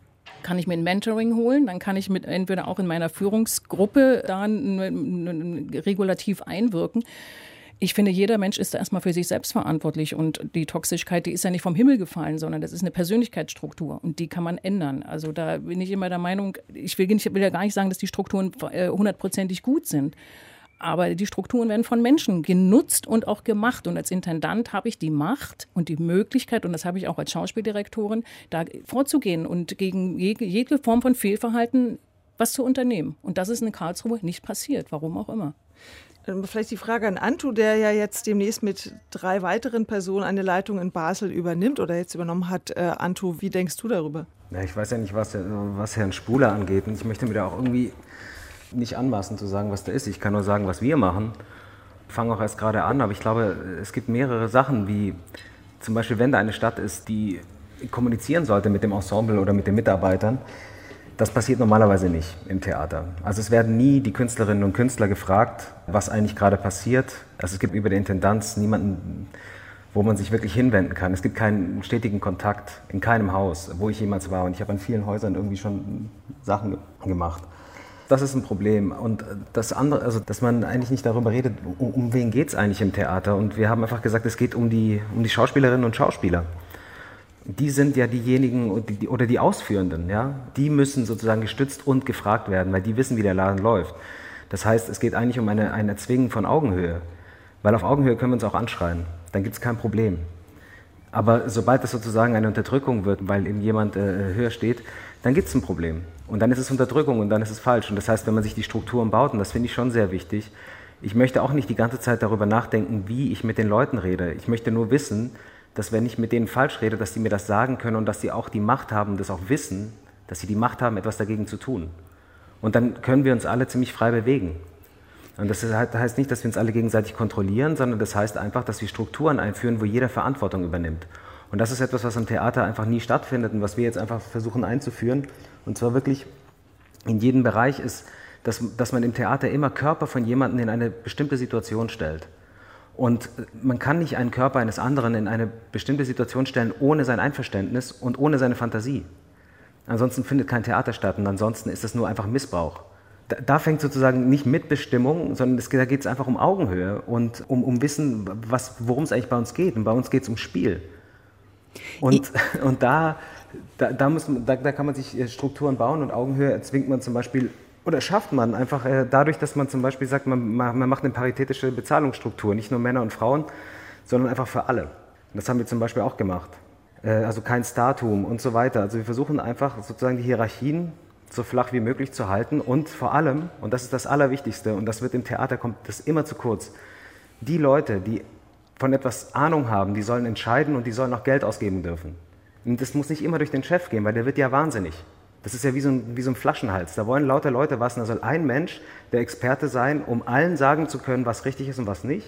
kann ich mir ein Mentoring holen, dann kann ich mit entweder auch in meiner Führungsgruppe da regulativ einwirken ich finde, jeder Mensch ist da erstmal für sich selbst verantwortlich und die Toxischkeit, die ist ja nicht vom Himmel gefallen, sondern das ist eine Persönlichkeitsstruktur und die kann man ändern. Also da bin ich immer der Meinung, ich will, ich will ja gar nicht sagen, dass die Strukturen äh, hundertprozentig gut sind. Aber die Strukturen werden von Menschen genutzt und auch gemacht. Und als Intendant habe ich die Macht und die Möglichkeit, und das habe ich auch als Schauspieldirektorin, da vorzugehen und gegen jede Form von Fehlverhalten was zu unternehmen. Und das ist in Karlsruhe nicht passiert, warum auch immer. Vielleicht die Frage an Antu, der ja jetzt demnächst mit drei weiteren Personen eine Leitung in Basel übernimmt oder jetzt übernommen hat. Äh, Antu, wie denkst du darüber? Ja, ich weiß ja nicht, was, was Herrn Spuler angeht. Und ich möchte mir da auch irgendwie nicht anmaßen zu sagen, was da ist. Ich kann nur sagen, was wir machen. Ich fange auch erst gerade an, aber ich glaube, es gibt mehrere Sachen, wie zum Beispiel, wenn da eine Stadt ist, die kommunizieren sollte mit dem Ensemble oder mit den Mitarbeitern, das passiert normalerweise nicht im Theater. Also es werden nie die Künstlerinnen und Künstler gefragt, was eigentlich gerade passiert. Also es gibt über die Intendanz niemanden, wo man sich wirklich hinwenden kann. Es gibt keinen stetigen Kontakt in keinem Haus, wo ich jemals war. Und ich habe an vielen Häusern irgendwie schon Sachen gemacht. Das ist ein Problem. Und das andere, also dass man eigentlich nicht darüber redet, um, um wen geht es eigentlich im Theater. Und wir haben einfach gesagt, es geht um die, um die Schauspielerinnen und Schauspieler die sind ja diejenigen oder die Ausführenden, ja, die müssen sozusagen gestützt und gefragt werden, weil die wissen, wie der Laden läuft. Das heißt, es geht eigentlich um eine, ein Erzwingen von Augenhöhe, weil auf Augenhöhe können wir uns auch anschreien, dann gibt es kein Problem. Aber sobald es sozusagen eine Unterdrückung wird, weil eben jemand äh, höher steht, dann gibt es ein Problem. Und dann ist es Unterdrückung und dann ist es falsch. Und das heißt, wenn man sich die Strukturen baut, und das finde ich schon sehr wichtig, ich möchte auch nicht die ganze Zeit darüber nachdenken, wie ich mit den Leuten rede. Ich möchte nur wissen, dass wenn ich mit denen falsch rede, dass sie mir das sagen können und dass sie auch die Macht haben, das auch wissen, dass sie die Macht haben, etwas dagegen zu tun. Und dann können wir uns alle ziemlich frei bewegen. Und das heißt nicht, dass wir uns alle gegenseitig kontrollieren, sondern das heißt einfach, dass wir Strukturen einführen, wo jeder Verantwortung übernimmt. Und das ist etwas, was im Theater einfach nie stattfindet und was wir jetzt einfach versuchen einzuführen. Und zwar wirklich in jedem Bereich ist, dass, dass man im Theater immer Körper von jemandem in eine bestimmte Situation stellt. Und man kann nicht einen Körper eines anderen in eine bestimmte Situation stellen ohne sein Einverständnis und ohne seine Fantasie. Ansonsten findet kein Theater statt und ansonsten ist es nur einfach Missbrauch. Da, da fängt sozusagen nicht Mitbestimmung, sondern es, da geht es einfach um Augenhöhe und um, um Wissen, worum es eigentlich bei uns geht. Und bei uns geht es um Spiel. Und, und da, da, da, muss, da, da kann man sich äh, Strukturen bauen und Augenhöhe erzwingt man zum Beispiel oder schafft man einfach äh, dadurch, dass man zum Beispiel sagt, man, man macht eine paritätische Bezahlungsstruktur, nicht nur Männer und Frauen, sondern einfach für alle. Und das haben wir zum Beispiel auch gemacht. Äh, also kein Startum und so weiter. Also wir versuchen einfach sozusagen die Hierarchien so flach wie möglich zu halten und vor allem, und das ist das Allerwichtigste, und das wird im Theater kommt das immer zu kurz, die Leute, die von etwas Ahnung haben, die sollen entscheiden und die sollen auch Geld ausgeben dürfen. Und das muss nicht immer durch den Chef gehen, weil der wird ja wahnsinnig. Das ist ja wie so, ein, wie so ein Flaschenhals. Da wollen lauter Leute was. Und da soll ein Mensch der Experte sein, um allen sagen zu können, was richtig ist und was nicht.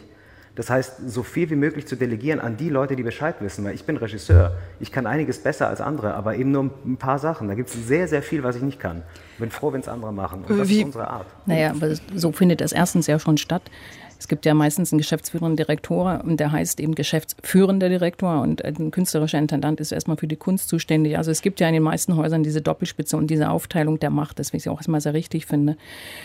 Das heißt, so viel wie möglich zu delegieren an die Leute, die Bescheid wissen. Weil ich bin Regisseur. Ich kann einiges besser als andere, aber eben nur ein paar Sachen. Da gibt es sehr, sehr viel, was ich nicht kann. Ich bin froh, wenn es andere machen. Und das wie? ist unsere Art. Naja, aber so findet das erstens ja schon statt. Es gibt ja meistens einen geschäftsführenden Direktor und der heißt eben geschäftsführender Direktor und ein künstlerischer Intendant ist erstmal für die Kunst zuständig. Also es gibt ja in den meisten Häusern diese Doppelspitze und diese Aufteilung der Macht, das ich auch erstmal sehr richtig finde.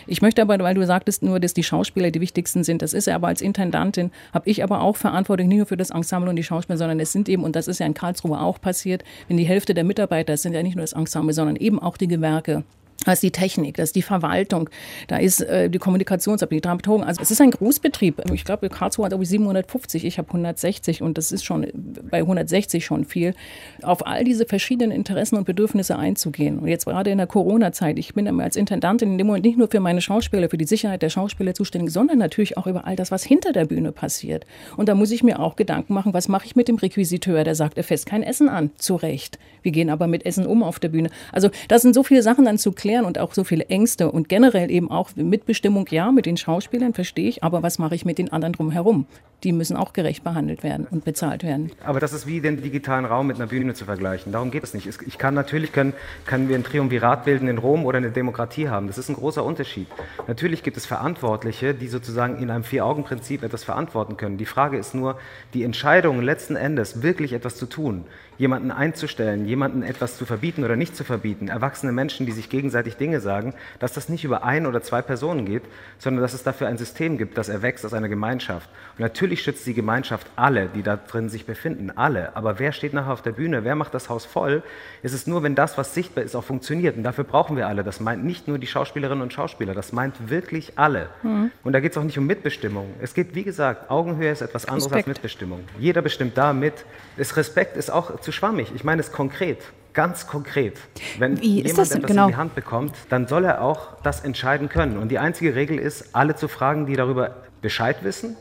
Ich möchte aber, weil du sagtest nur, dass die Schauspieler die wichtigsten sind, das ist ja aber als Intendantin, habe ich aber auch Verantwortung nicht nur für das Ensemble und die Schauspieler, sondern es sind eben, und das ist ja in Karlsruhe auch passiert, wenn die Hälfte der Mitarbeiter, es sind ja nicht nur das Ensemble, sondern eben auch die Gewerke, da ist die Technik, das ist die Verwaltung, da ist äh, die Kommunikationsabteilung, die Dramaturgen. Also es ist ein Großbetrieb. Ich glaube, Karlsruhe hat irgendwie 750, ich habe 160 und das ist schon bei 160 schon viel. Auf all diese verschiedenen Interessen und Bedürfnisse einzugehen. Und jetzt gerade in der Corona-Zeit, ich bin als Intendantin in dem Moment nicht nur für meine Schauspieler, für die Sicherheit der Schauspieler zuständig, sondern natürlich auch über all das, was hinter der Bühne passiert. Und da muss ich mir auch Gedanken machen, was mache ich mit dem Requisiteur, der sagt, er fässt kein Essen an. Zu Recht. Wir gehen aber mit Essen um auf der Bühne. Also das sind so viele Sachen dann zu klären und auch so viele Ängste und generell eben auch Mitbestimmung, ja, mit den Schauspielern verstehe ich, aber was mache ich mit den anderen drumherum? Die müssen auch gerecht behandelt werden und bezahlt werden. Aber das ist wie den digitalen Raum mit einer Bühne zu vergleichen. Darum geht es nicht. Ich kann natürlich, können, können wir ein Triumvirat bilden in Rom oder eine Demokratie haben. Das ist ein großer Unterschied. Natürlich gibt es Verantwortliche, die sozusagen in einem Vier-Augen-Prinzip etwas verantworten können. Die Frage ist nur, die Entscheidung letzten Endes wirklich etwas zu tun, jemanden einzustellen, jemanden etwas zu verbieten oder nicht zu verbieten, erwachsene Menschen, die sich gegenseitig Dinge sagen, dass das nicht über ein oder zwei Personen geht, sondern dass es dafür ein System gibt, das erwächst aus einer Gemeinschaft. Und natürlich schützt die Gemeinschaft alle, die da drin sich befinden, alle. Aber wer steht nachher auf der Bühne? Wer macht das Haus voll? Es ist nur, wenn das, was sichtbar ist, auch funktioniert. Und dafür brauchen wir alle. Das meint nicht nur die Schauspielerinnen und Schauspieler, das meint wirklich alle. Mhm. Und da geht es auch nicht um Mitbestimmung. Es geht, wie gesagt, Augenhöhe ist etwas anderes Respekt. als Mitbestimmung. Jeder bestimmt da mit. Das Respekt ist auch zu schwammig. Ich meine es konkret ganz konkret. Wenn Wie jemand etwas genau? in die Hand bekommt, dann soll er auch das entscheiden können. Und die einzige Regel ist, alle zu fragen, die darüber Bescheid wissen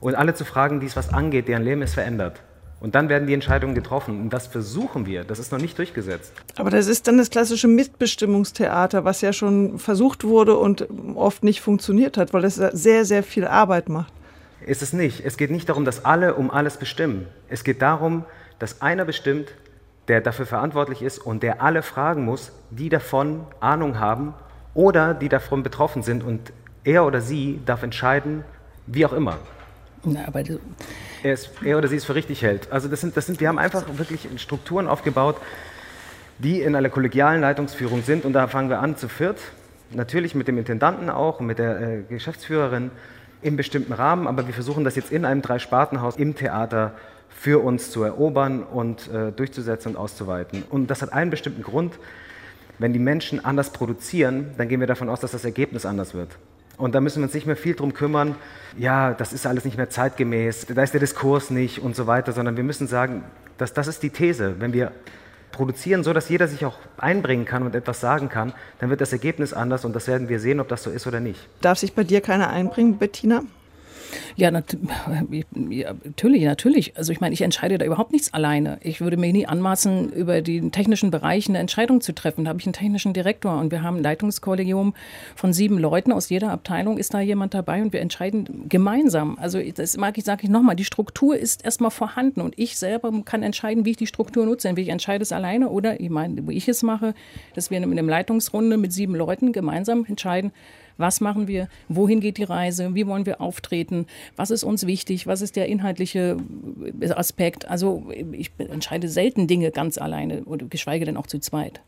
und alle zu fragen, die es was angeht, deren Leben es verändert. Und dann werden die Entscheidungen getroffen. Und das versuchen wir. Das ist noch nicht durchgesetzt. Aber das ist dann das klassische Mitbestimmungstheater, was ja schon versucht wurde und oft nicht funktioniert hat, weil es sehr, sehr viel Arbeit macht. Ist es nicht. Es geht nicht darum, dass alle um alles bestimmen. Es geht darum, dass einer bestimmt, der dafür verantwortlich ist und der alle fragen muss, die davon Ahnung haben oder die davon betroffen sind. Und er oder sie darf entscheiden, wie auch immer. Na, aber er, ist, er, oder sie es für richtig hält. Also das sind, das sind, wir haben einfach wirklich Strukturen aufgebaut, die in einer kollegialen Leitungsführung sind. Und da fangen wir an zu viert. Natürlich mit dem Intendanten auch und mit der äh, Geschäftsführerin im bestimmten Rahmen. Aber wir versuchen das jetzt in einem Dreispartenhaus im Theater für uns zu erobern und äh, durchzusetzen und auszuweiten. Und das hat einen bestimmten Grund. Wenn die Menschen anders produzieren, dann gehen wir davon aus, dass das Ergebnis anders wird. Und da müssen wir uns nicht mehr viel drum kümmern, ja, das ist alles nicht mehr zeitgemäß, da ist der Diskurs nicht und so weiter, sondern wir müssen sagen, dass, das ist die These. Wenn wir produzieren, so dass jeder sich auch einbringen kann und etwas sagen kann, dann wird das Ergebnis anders und das werden wir sehen, ob das so ist oder nicht. Darf sich bei dir keiner einbringen, Bettina? Ja, nat ja, natürlich, natürlich. Also ich meine, ich entscheide da überhaupt nichts alleine. Ich würde mir nie anmaßen, über den technischen Bereich eine Entscheidung zu treffen. Da habe ich einen technischen Direktor und wir haben ein Leitungskollegium von sieben Leuten. Aus jeder Abteilung ist da jemand dabei und wir entscheiden gemeinsam. Also das mag ich, sage ich nochmal, die Struktur ist erstmal vorhanden und ich selber kann entscheiden, wie ich die Struktur nutze. Entweder ich entscheide es alleine oder ich meine, wo ich es mache, dass wir in einer Leitungsrunde mit sieben Leuten gemeinsam entscheiden, was machen wir? Wohin geht die Reise? Wie wollen wir auftreten? Was ist uns wichtig? Was ist der inhaltliche Aspekt? Also ich entscheide selten Dinge ganz alleine oder geschweige denn auch zu zweit.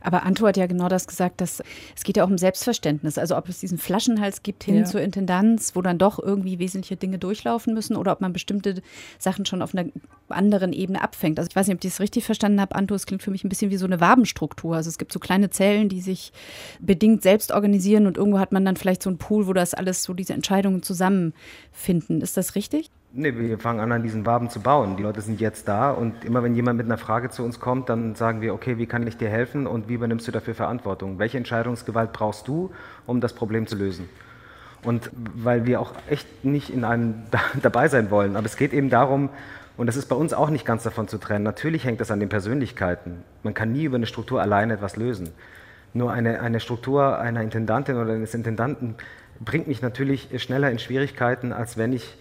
Aber Anto hat ja genau das gesagt, dass es geht ja auch um Selbstverständnis. Also ob es diesen Flaschenhals gibt hin ja. zur Intendanz, wo dann doch irgendwie wesentliche Dinge durchlaufen müssen oder ob man bestimmte Sachen schon auf einer anderen Ebene abfängt. Also ich weiß nicht, ob ich das richtig verstanden habe, Anto, es klingt für mich ein bisschen wie so eine Wabenstruktur. Also es gibt so kleine Zellen, die sich bedingt selbst organisieren und irgendwo hat man dann vielleicht so einen Pool, wo das alles so diese Entscheidungen zusammenfinden. Ist das richtig? Nee, wir fangen an, an diesen Waben zu bauen. Die Leute sind jetzt da und immer wenn jemand mit einer Frage zu uns kommt, dann sagen wir, okay, wie kann ich dir helfen und wie übernimmst du dafür Verantwortung? Welche Entscheidungsgewalt brauchst du, um das Problem zu lösen? Und weil wir auch echt nicht in einem dabei sein wollen, aber es geht eben darum, und das ist bei uns auch nicht ganz davon zu trennen, natürlich hängt das an den Persönlichkeiten. Man kann nie über eine Struktur allein etwas lösen. Nur eine, eine Struktur einer Intendantin oder eines Intendanten bringt mich natürlich schneller in Schwierigkeiten, als wenn ich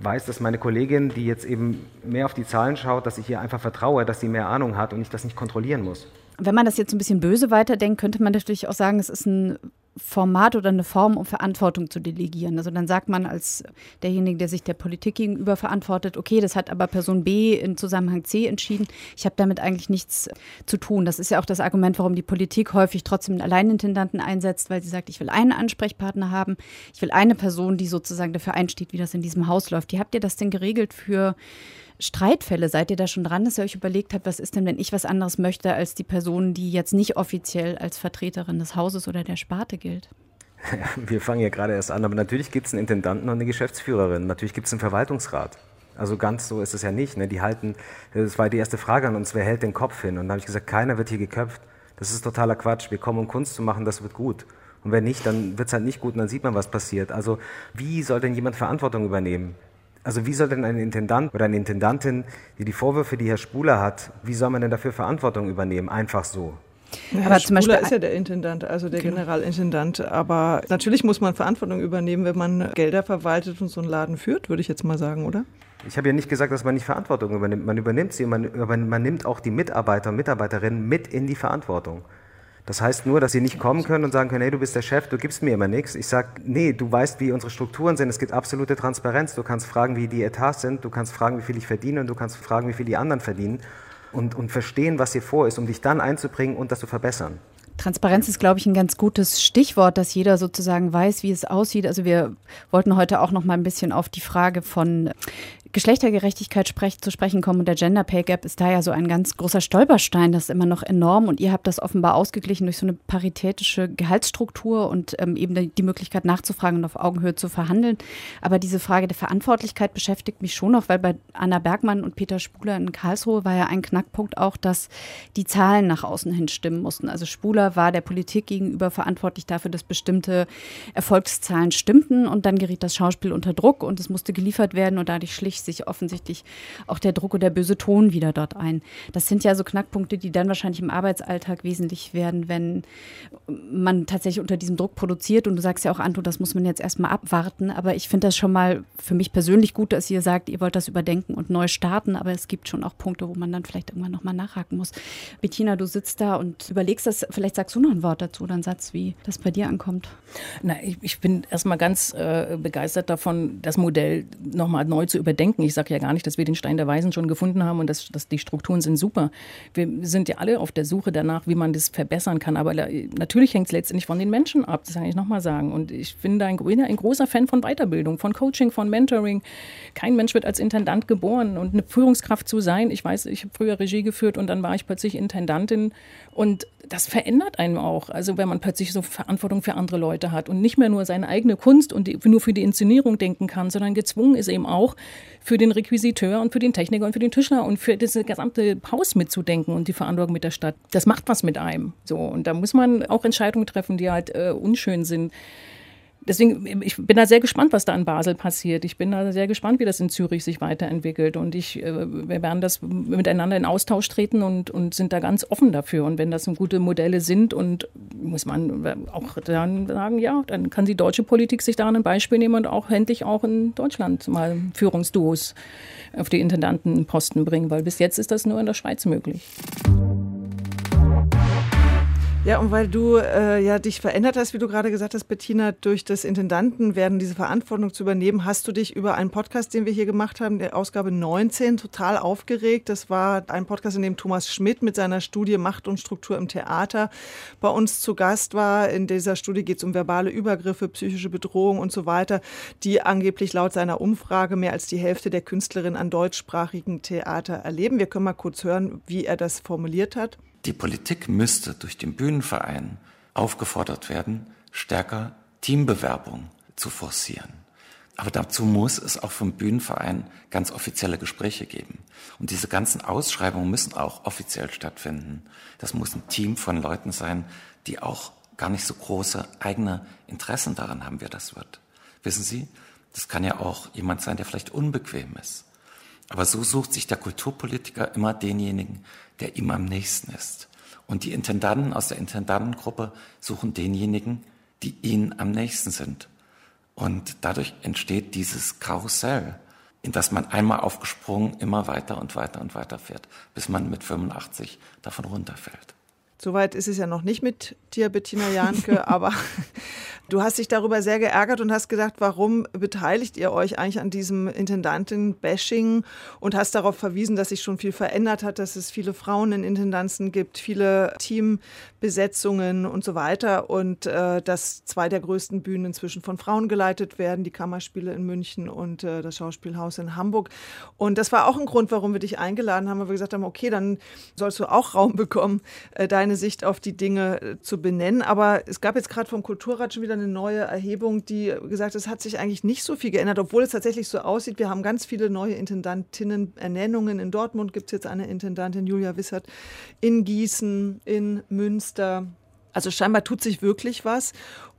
weiß, dass meine Kollegin, die jetzt eben mehr auf die Zahlen schaut, dass ich ihr einfach vertraue, dass sie mehr Ahnung hat und ich das nicht kontrollieren muss. Wenn man das jetzt ein bisschen böse weiterdenkt, könnte man natürlich auch sagen, es ist ein Format oder eine Form, um Verantwortung zu delegieren. Also dann sagt man als derjenige, der sich der Politik gegenüber verantwortet, okay, das hat aber Person B in Zusammenhang C entschieden. Ich habe damit eigentlich nichts zu tun. Das ist ja auch das Argument, warum die Politik häufig trotzdem einen Alleinintendanten einsetzt, weil sie sagt, ich will einen Ansprechpartner haben, ich will eine Person, die sozusagen dafür einsteht, wie das in diesem Haus läuft. Wie habt ihr das denn geregelt für Streitfälle? Seid ihr da schon dran, dass ihr euch überlegt habt, was ist denn, wenn ich was anderes möchte als die Person, die jetzt nicht offiziell als Vertreterin des Hauses oder der Sparte gilt? Wir fangen ja gerade erst an, aber natürlich gibt es einen Intendanten und eine Geschäftsführerin. Natürlich gibt es einen Verwaltungsrat. Also ganz so ist es ja nicht. Ne? Die halten, das war die erste Frage an uns, wer hält den Kopf hin? Und dann habe ich gesagt, keiner wird hier geköpft. Das ist totaler Quatsch. Wir kommen, um Kunst zu machen, das wird gut. Und wenn nicht, dann wird es halt nicht gut und dann sieht man, was passiert. Also wie soll denn jemand Verantwortung übernehmen? Also wie soll denn ein Intendant oder eine Intendantin, die die Vorwürfe, die Herr Spuler hat, wie soll man denn dafür Verantwortung übernehmen? Einfach so. Ja, aber zum Beispiel ist ja der Intendant, also der genau. Generalintendant. Aber natürlich muss man Verantwortung übernehmen, wenn man Gelder verwaltet und so einen Laden führt, würde ich jetzt mal sagen, oder? Ich habe ja nicht gesagt, dass man nicht Verantwortung übernimmt. Man übernimmt sie, man, man nimmt auch die Mitarbeiter und Mitarbeiterinnen mit in die Verantwortung. Das heißt nur, dass sie nicht kommen können und sagen können, hey, du bist der Chef, du gibst mir immer nichts. Ich sage, nee, du weißt, wie unsere Strukturen sind. Es gibt absolute Transparenz. Du kannst fragen, wie die Etats sind, du kannst fragen, wie viel ich verdiene und du kannst fragen, wie viel die anderen verdienen und, und verstehen, was hier vor ist, um dich dann einzubringen und das zu verbessern. Transparenz ist, glaube ich, ein ganz gutes Stichwort, dass jeder sozusagen weiß, wie es aussieht. Also wir wollten heute auch noch mal ein bisschen auf die Frage von Geschlechtergerechtigkeit sprech, zu sprechen kommen und der Gender Pay Gap ist da ja so ein ganz großer Stolperstein, das ist immer noch enorm und ihr habt das offenbar ausgeglichen durch so eine paritätische Gehaltsstruktur und ähm, eben die, Möglichkeit nachzufragen und auf Augenhöhe zu verhandeln. Aber diese Frage der Verantwortlichkeit beschäftigt mich schon noch, weil bei Anna Bergmann und Peter Spuler in Karlsruhe war ja ein Knackpunkt auch, dass die Zahlen nach außen hin stimmen mussten. Also Spuler war der Politik gegenüber verantwortlich dafür, dass bestimmte Erfolgszahlen stimmten und dann geriet das Schauspiel unter Druck und es musste geliefert werden und dadurch schlich sich offensichtlich auch der Druck und der böse Ton wieder dort ein. Das sind ja so Knackpunkte, die dann wahrscheinlich im Arbeitsalltag wesentlich werden, wenn man tatsächlich unter diesem Druck produziert. Und du sagst ja auch, Anto, das muss man jetzt erstmal abwarten. Aber ich finde das schon mal für mich persönlich gut, dass ihr sagt, ihr wollt das überdenken und neu starten. Aber es gibt schon auch Punkte, wo man dann vielleicht irgendwann nochmal nachhaken muss. Bettina, du sitzt da und überlegst das. Vielleicht sagst du noch ein Wort dazu oder einen Satz, wie das bei dir ankommt. Na, ich, ich bin erstmal ganz äh, begeistert davon, das Modell nochmal neu zu überdenken denken. Ich sage ja gar nicht, dass wir den Stein der Weisen schon gefunden haben und dass, dass die Strukturen sind super. Wir sind ja alle auf der Suche danach, wie man das verbessern kann. Aber natürlich hängt es letztendlich von den Menschen ab, das kann ich nochmal sagen. Und ich bin da ein, ein großer Fan von Weiterbildung, von Coaching, von Mentoring. Kein Mensch wird als Intendant geboren und eine Führungskraft zu sein. Ich weiß, ich habe früher Regie geführt und dann war ich plötzlich Intendantin und das verändert einen auch. Also wenn man plötzlich so Verantwortung für andere Leute hat und nicht mehr nur seine eigene Kunst und die, nur für die Inszenierung denken kann, sondern gezwungen ist eben auch für den Requisiteur und für den Techniker und für den Tischler und für das gesamte Haus mitzudenken und die Verantwortung mit der Stadt. Das macht was mit einem. So und da muss man auch Entscheidungen treffen, die halt äh, unschön sind deswegen, ich bin da sehr gespannt, was da in Basel passiert. Ich bin da sehr gespannt, wie das in Zürich sich weiterentwickelt. Und ich, äh, wir werden das miteinander in Austausch treten und, und sind da ganz offen dafür. Und wenn das gute Modelle sind und muss man auch dann sagen, ja, dann kann die deutsche Politik sich daran ein Beispiel nehmen und auch endlich auch in Deutschland mal Führungsduos auf die Intendantenposten bringen, weil bis jetzt ist das nur in der Schweiz möglich. Ja, und weil du äh, ja dich verändert hast, wie du gerade gesagt hast, Bettina, durch das Intendanten werden diese Verantwortung zu übernehmen, hast du dich über einen Podcast, den wir hier gemacht haben, der Ausgabe 19, total aufgeregt. Das war ein Podcast, in dem Thomas Schmidt mit seiner Studie Macht und Struktur im Theater bei uns zu Gast war. In dieser Studie geht es um verbale Übergriffe, psychische Bedrohung und so weiter, die angeblich laut seiner Umfrage mehr als die Hälfte der Künstlerinnen an deutschsprachigen Theater erleben. Wir können mal kurz hören, wie er das formuliert hat. Die Politik müsste durch den Bühnenverein aufgefordert werden, stärker Teambewerbung zu forcieren. Aber dazu muss es auch vom Bühnenverein ganz offizielle Gespräche geben. Und diese ganzen Ausschreibungen müssen auch offiziell stattfinden. Das muss ein Team von Leuten sein, die auch gar nicht so große eigene Interessen daran haben, wer das wird. Wissen Sie, das kann ja auch jemand sein, der vielleicht unbequem ist. Aber so sucht sich der Kulturpolitiker immer denjenigen, der ihm am nächsten ist. Und die Intendanten aus der Intendantengruppe suchen denjenigen, die ihnen am nächsten sind. Und dadurch entsteht dieses Karussell, in das man einmal aufgesprungen immer weiter und weiter und weiter fährt, bis man mit 85 davon runterfällt. Soweit ist es ja noch nicht mit dir, Bettina Janke, aber du hast dich darüber sehr geärgert und hast gedacht, warum beteiligt ihr euch eigentlich an diesem Intendanten-Bashing und hast darauf verwiesen, dass sich schon viel verändert hat, dass es viele Frauen in Intendanzen gibt, viele Teambesetzungen und so weiter und äh, dass zwei der größten Bühnen inzwischen von Frauen geleitet werden, die Kammerspiele in München und äh, das Schauspielhaus in Hamburg. Und das war auch ein Grund, warum wir dich eingeladen haben, weil wir gesagt haben, okay, dann sollst du auch Raum bekommen, äh, deine seine Sicht auf die Dinge äh, zu benennen. Aber es gab jetzt gerade vom Kulturrat schon wieder eine neue Erhebung, die gesagt hat, es hat sich eigentlich nicht so viel geändert, obwohl es tatsächlich so aussieht. Wir haben ganz viele neue Intendantinnen-Ernennungen. In Dortmund gibt es jetzt eine Intendantin, Julia Wissert, in Gießen, in Münster. Also scheinbar tut sich wirklich was.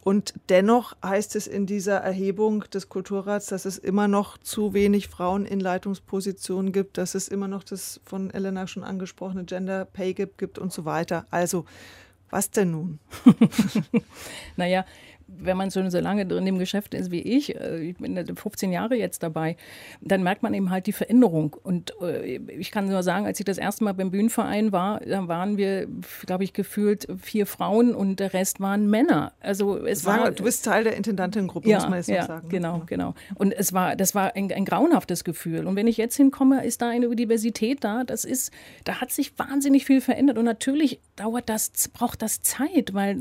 Und dennoch heißt es in dieser Erhebung des Kulturrats, dass es immer noch zu wenig Frauen in Leitungspositionen gibt, dass es immer noch das von Elena schon angesprochene Gender Pay Gap gibt und so weiter. Also, was denn nun? naja, wenn man schon so lange drin im Geschäft ist wie ich, äh, ich bin 15 Jahre jetzt dabei, dann merkt man eben halt die Veränderung. Und äh, ich kann nur sagen, als ich das erste Mal beim Bühnenverein war, da waren wir, glaube ich, gefühlt vier Frauen und der Rest waren Männer. Also es Sag, war, du bist Teil der Intendantengruppe, ja, muss man jetzt ja, sagen. Genau, genau. Und es war, das war ein, ein grauenhaftes Gefühl. Und wenn ich jetzt hinkomme, ist da eine Diversität da. Das ist, da hat sich wahnsinnig viel verändert. Und natürlich dauert das, braucht das Zeit, weil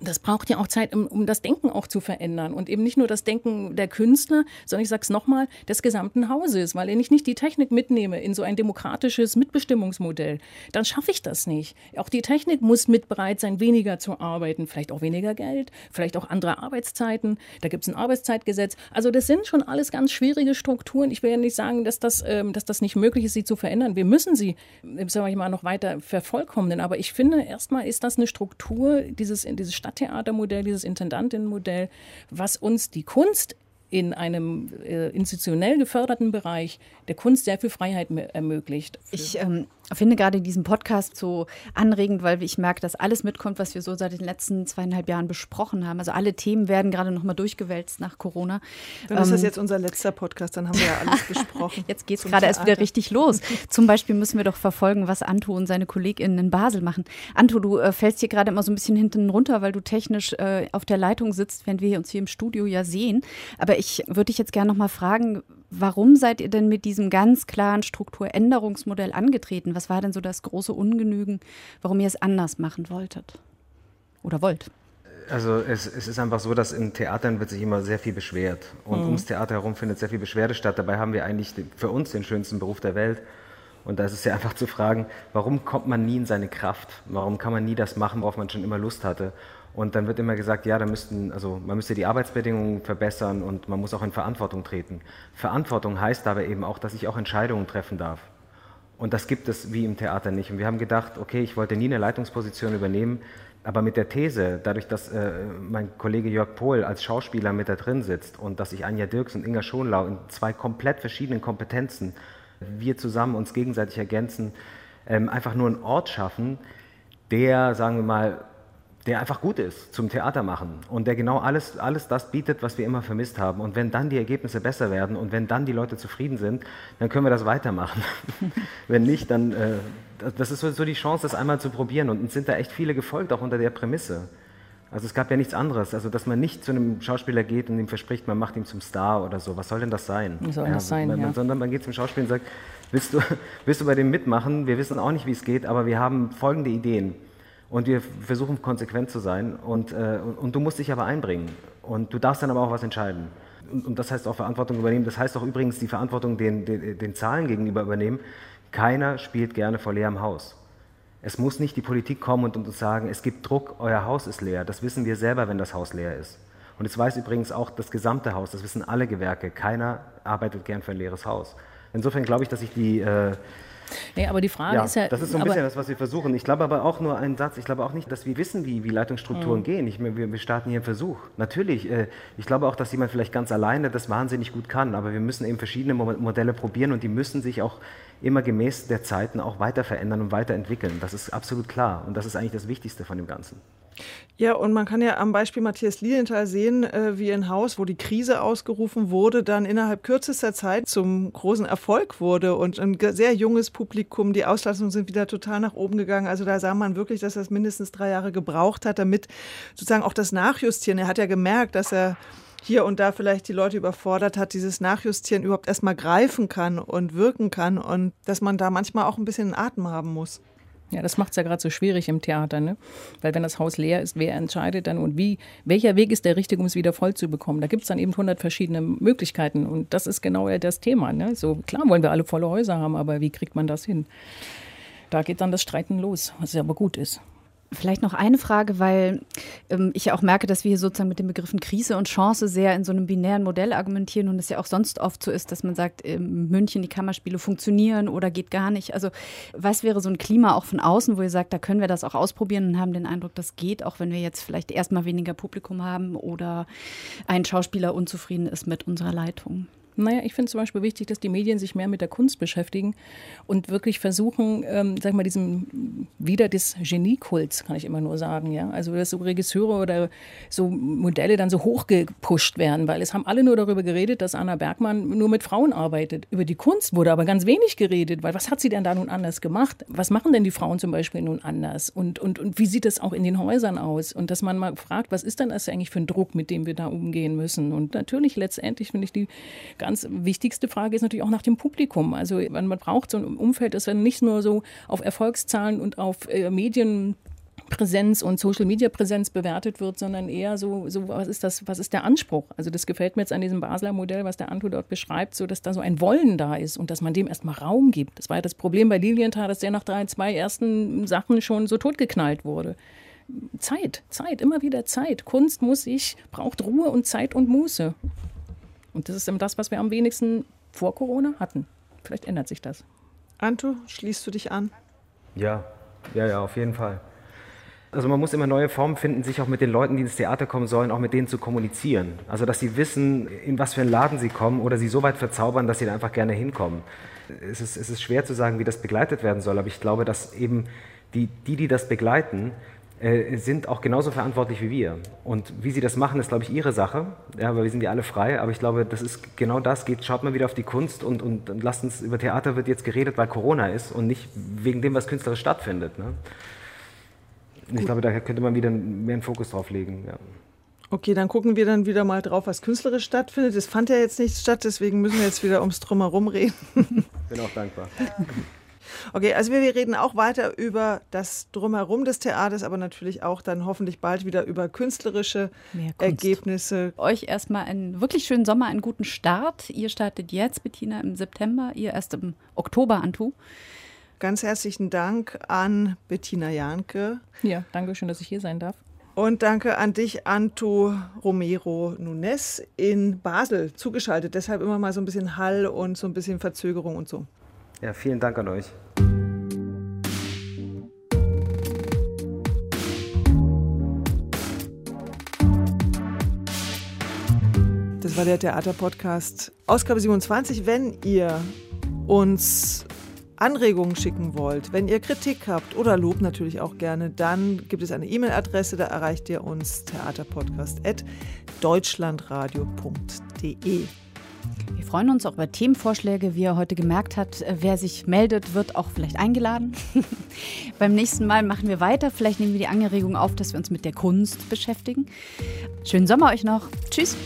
das braucht ja auch Zeit, um, um, das Denken auch zu verändern. Und eben nicht nur das Denken der Künstler, sondern ich sage es nochmal, des gesamten Hauses. Weil wenn ich nicht die Technik mitnehme in so ein demokratisches Mitbestimmungsmodell, dann schaffe ich das nicht. Auch die Technik muss mit bereit sein, weniger zu arbeiten. Vielleicht auch weniger Geld, vielleicht auch andere Arbeitszeiten. Da gibt es ein Arbeitszeitgesetz. Also das sind schon alles ganz schwierige Strukturen. Ich will ja nicht sagen, dass das, ähm, dass das nicht möglich ist, sie zu verändern. Wir müssen sie, sagen wir mal, noch weiter vervollkommnen. Aber ich finde, erstmal ist das eine Struktur, dieses, dieses Stadttheatermodell, dieses Intendantinnenmodell, was uns die Kunst in einem äh, institutionell geförderten Bereich der Kunst sehr viel Freiheit ermöglicht. Ich ähm, finde gerade diesen Podcast so anregend, weil ich merke, dass alles mitkommt, was wir so seit den letzten zweieinhalb Jahren besprochen haben. Also alle Themen werden gerade nochmal durchgewälzt nach Corona. Dann ist das jetzt unser letzter Podcast, dann haben wir ja alles besprochen. jetzt geht es gerade erst wieder richtig los. Zum Beispiel müssen wir doch verfolgen, was Anto und seine KollegInnen in Basel machen. Anto, du äh, fällst hier gerade immer so ein bisschen hinten runter, weil du technisch äh, auf der Leitung sitzt, während wir uns hier im Studio ja sehen. Aber ich würde dich jetzt gerne nochmal fragen, warum seid ihr denn mit diesem ganz klaren Strukturänderungsmodell angetreten? Was war denn so das große Ungenügen, warum ihr es anders machen wolltet oder wollt? Also es, es, ist einfach so, dass in Theatern wird sich immer sehr viel beschwert. Und mhm. ums Theater herum findet sehr viel Beschwerde statt. Dabei haben wir eigentlich für uns den schönsten Beruf der Welt. Und da ist es ja einfach zu fragen, warum kommt man nie in seine Kraft? Warum kann man nie das machen, worauf man schon immer Lust hatte? Und dann wird immer gesagt, ja, da müssten, also man müsste die Arbeitsbedingungen verbessern und man muss auch in Verantwortung treten. Verantwortung heißt aber eben auch, dass ich auch Entscheidungen treffen darf. Und das gibt es wie im Theater nicht. Und wir haben gedacht, okay, ich wollte nie eine Leitungsposition übernehmen, aber mit der These, dadurch, dass äh, mein Kollege Jörg Pohl als Schauspieler mit da drin sitzt und dass ich Anja Dirks und Inga Schonlau in zwei komplett verschiedenen Kompetenzen, wir zusammen uns gegenseitig ergänzen, ähm, einfach nur einen Ort schaffen, der, sagen wir mal, der einfach gut ist zum Theater machen und der genau alles, alles das bietet, was wir immer vermisst haben. Und wenn dann die Ergebnisse besser werden und wenn dann die Leute zufrieden sind, dann können wir das weitermachen. wenn nicht, dann, äh, das ist so die Chance, das einmal zu probieren. Und uns sind da echt viele gefolgt, auch unter der Prämisse. Also es gab ja nichts anderes, also dass man nicht zu einem Schauspieler geht und ihm verspricht, man macht ihn zum Star oder so. Was soll denn das sein? Wie soll ja, das sein, man, ja. Sondern man geht zum Schauspieler und sagt, willst du, willst du bei dem mitmachen? Wir wissen auch nicht, wie es geht, aber wir haben folgende Ideen. Und wir versuchen konsequent zu sein. Und, äh, und, du musst dich aber einbringen. Und du darfst dann aber auch was entscheiden. Und, und das heißt auch Verantwortung übernehmen. Das heißt auch übrigens die Verantwortung den, den, den Zahlen gegenüber übernehmen. Keiner spielt gerne vor leerem Haus. Es muss nicht die Politik kommen und uns sagen, es gibt Druck, euer Haus ist leer. Das wissen wir selber, wenn das Haus leer ist. Und es weiß übrigens auch das gesamte Haus, das wissen alle Gewerke. Keiner arbeitet gern für ein leeres Haus. Insofern glaube ich, dass ich die, äh, Nee, aber die Frage ja, ist ja. Das ist so ein bisschen das, was wir versuchen. Ich glaube aber auch nur einen Satz. Ich glaube auch nicht, dass wir wissen, wie, wie Leitungsstrukturen mhm. gehen. Ich, wir, wir starten hier einen Versuch. Natürlich, äh, ich glaube auch, dass jemand vielleicht ganz alleine das wahnsinnig gut kann. Aber wir müssen eben verschiedene Modelle probieren und die müssen sich auch immer gemäß der Zeiten auch weiter verändern und weiterentwickeln. Das ist absolut klar. Und das ist eigentlich das Wichtigste von dem Ganzen. Ja, und man kann ja am Beispiel Matthias Lilienthal sehen, äh, wie ein Haus, wo die Krise ausgerufen wurde, dann innerhalb kürzester Zeit zum großen Erfolg wurde und ein sehr junges Publikum, die Auslassungen sind wieder total nach oben gegangen. Also da sah man wirklich, dass das mindestens drei Jahre gebraucht hat, damit sozusagen auch das Nachjustieren. Er hat ja gemerkt, dass er hier und da vielleicht die Leute überfordert hat, dieses Nachjustieren überhaupt erstmal greifen kann und wirken kann und dass man da manchmal auch ein bisschen Atem haben muss. Ja, das macht es ja gerade so schwierig im Theater, ne? Weil wenn das Haus leer ist, wer entscheidet dann und wie, welcher Weg ist der richtige, um es wieder voll zu bekommen? Da gibt es dann eben 100 verschiedene Möglichkeiten und das ist genau das Thema. Ne? So klar wollen wir alle volle Häuser haben, aber wie kriegt man das hin? Da geht dann das Streiten los, was ja aber gut ist. Vielleicht noch eine Frage, weil ähm, ich ja auch merke, dass wir hier sozusagen mit den Begriffen Krise und Chance sehr in so einem binären Modell argumentieren und es ja auch sonst oft so ist, dass man sagt, in München die Kammerspiele funktionieren oder geht gar nicht. Also was wäre so ein Klima auch von außen, wo ihr sagt, da können wir das auch ausprobieren und haben den Eindruck, das geht, auch wenn wir jetzt vielleicht erstmal weniger Publikum haben oder ein Schauspieler unzufrieden ist mit unserer Leitung? Naja, ich finde zum Beispiel wichtig, dass die Medien sich mehr mit der Kunst beschäftigen und wirklich versuchen, ähm, sag mal, diesem wieder des Geniekults, kann ich immer nur sagen. Ja? Also dass so Regisseure oder so Modelle dann so hochgepusht werden, weil es haben alle nur darüber geredet, dass Anna Bergmann nur mit Frauen arbeitet. Über die Kunst wurde aber ganz wenig geredet, weil was hat sie denn da nun anders gemacht? Was machen denn die Frauen zum Beispiel nun anders? Und, und, und wie sieht es auch in den Häusern aus? Und dass man mal fragt, was ist denn das eigentlich für ein Druck, mit dem wir da umgehen müssen? Und natürlich letztendlich finde ich die ganz wichtigste Frage ist natürlich auch nach dem Publikum. Also man braucht so ein Umfeld, das dann nicht nur so auf Erfolgszahlen und auf äh, Medien Präsenz und Social Media Präsenz bewertet wird, sondern eher so, so was ist das, was ist der Anspruch? Also das gefällt mir jetzt an diesem Basler Modell, was der Anto dort beschreibt, so dass da so ein Wollen da ist und dass man dem erstmal Raum gibt. Das war ja das Problem bei Lilienthal, dass der nach drei, zwei ersten Sachen schon so totgeknallt wurde. Zeit, Zeit, immer wieder Zeit. Kunst muss sich, braucht Ruhe und Zeit und Muße. Und das ist eben das, was wir am wenigsten vor Corona hatten. Vielleicht ändert sich das. Anto, schließt du dich an? Ja, ja, ja, auf jeden Fall. Also man muss immer neue Formen finden, sich auch mit den Leuten, die ins Theater kommen sollen, auch mit denen zu kommunizieren. Also dass sie wissen, in was für einen Laden sie kommen oder sie so weit verzaubern, dass sie da einfach gerne hinkommen. Es ist, es ist schwer zu sagen, wie das begleitet werden soll, aber ich glaube, dass eben die, die, die das begleiten, sind auch genauso verantwortlich wie wir. Und wie sie das machen, ist, glaube ich, ihre Sache. Ja, weil wir sind ja alle frei. Aber ich glaube, das ist genau das. Geht, schaut mal wieder auf die Kunst und, und, und lasst uns über Theater wird jetzt geredet, weil Corona ist und nicht wegen dem, was künstlerisch stattfindet. Ne? Ich glaube, da könnte man wieder mehr einen Fokus drauf legen. Ja. Okay, dann gucken wir dann wieder mal drauf, was künstlerisch stattfindet. Es fand ja jetzt nichts statt, deswegen müssen wir jetzt wieder ums Drumherum reden. Bin auch dankbar. Okay, also wir, wir reden auch weiter über das Drumherum des Theaters, aber natürlich auch dann hoffentlich bald wieder über künstlerische Ergebnisse. Euch erstmal einen wirklich schönen Sommer, einen guten Start. Ihr startet jetzt, Bettina, im September, ihr erst im Oktober, Antu. Ganz herzlichen Dank an Bettina Janke. Ja, danke schön, dass ich hier sein darf. Und danke an dich, Anto Romero Nunes in Basel zugeschaltet. Deshalb immer mal so ein bisschen Hall und so ein bisschen Verzögerung und so. Ja, vielen Dank an euch. Das war der Theaterpodcast Ausgabe 27. Wenn ihr uns Anregungen schicken wollt, wenn ihr Kritik habt oder Lob natürlich auch gerne, dann gibt es eine E-Mail-Adresse, da erreicht ihr uns theaterpodcast.deutschlandradio.de. Wir freuen uns auch über Themenvorschläge. Wie er heute gemerkt hat, äh, wer sich meldet, wird auch vielleicht eingeladen. Beim nächsten Mal machen wir weiter. Vielleicht nehmen wir die Anregung auf, dass wir uns mit der Kunst beschäftigen. Schönen Sommer euch noch. Tschüss.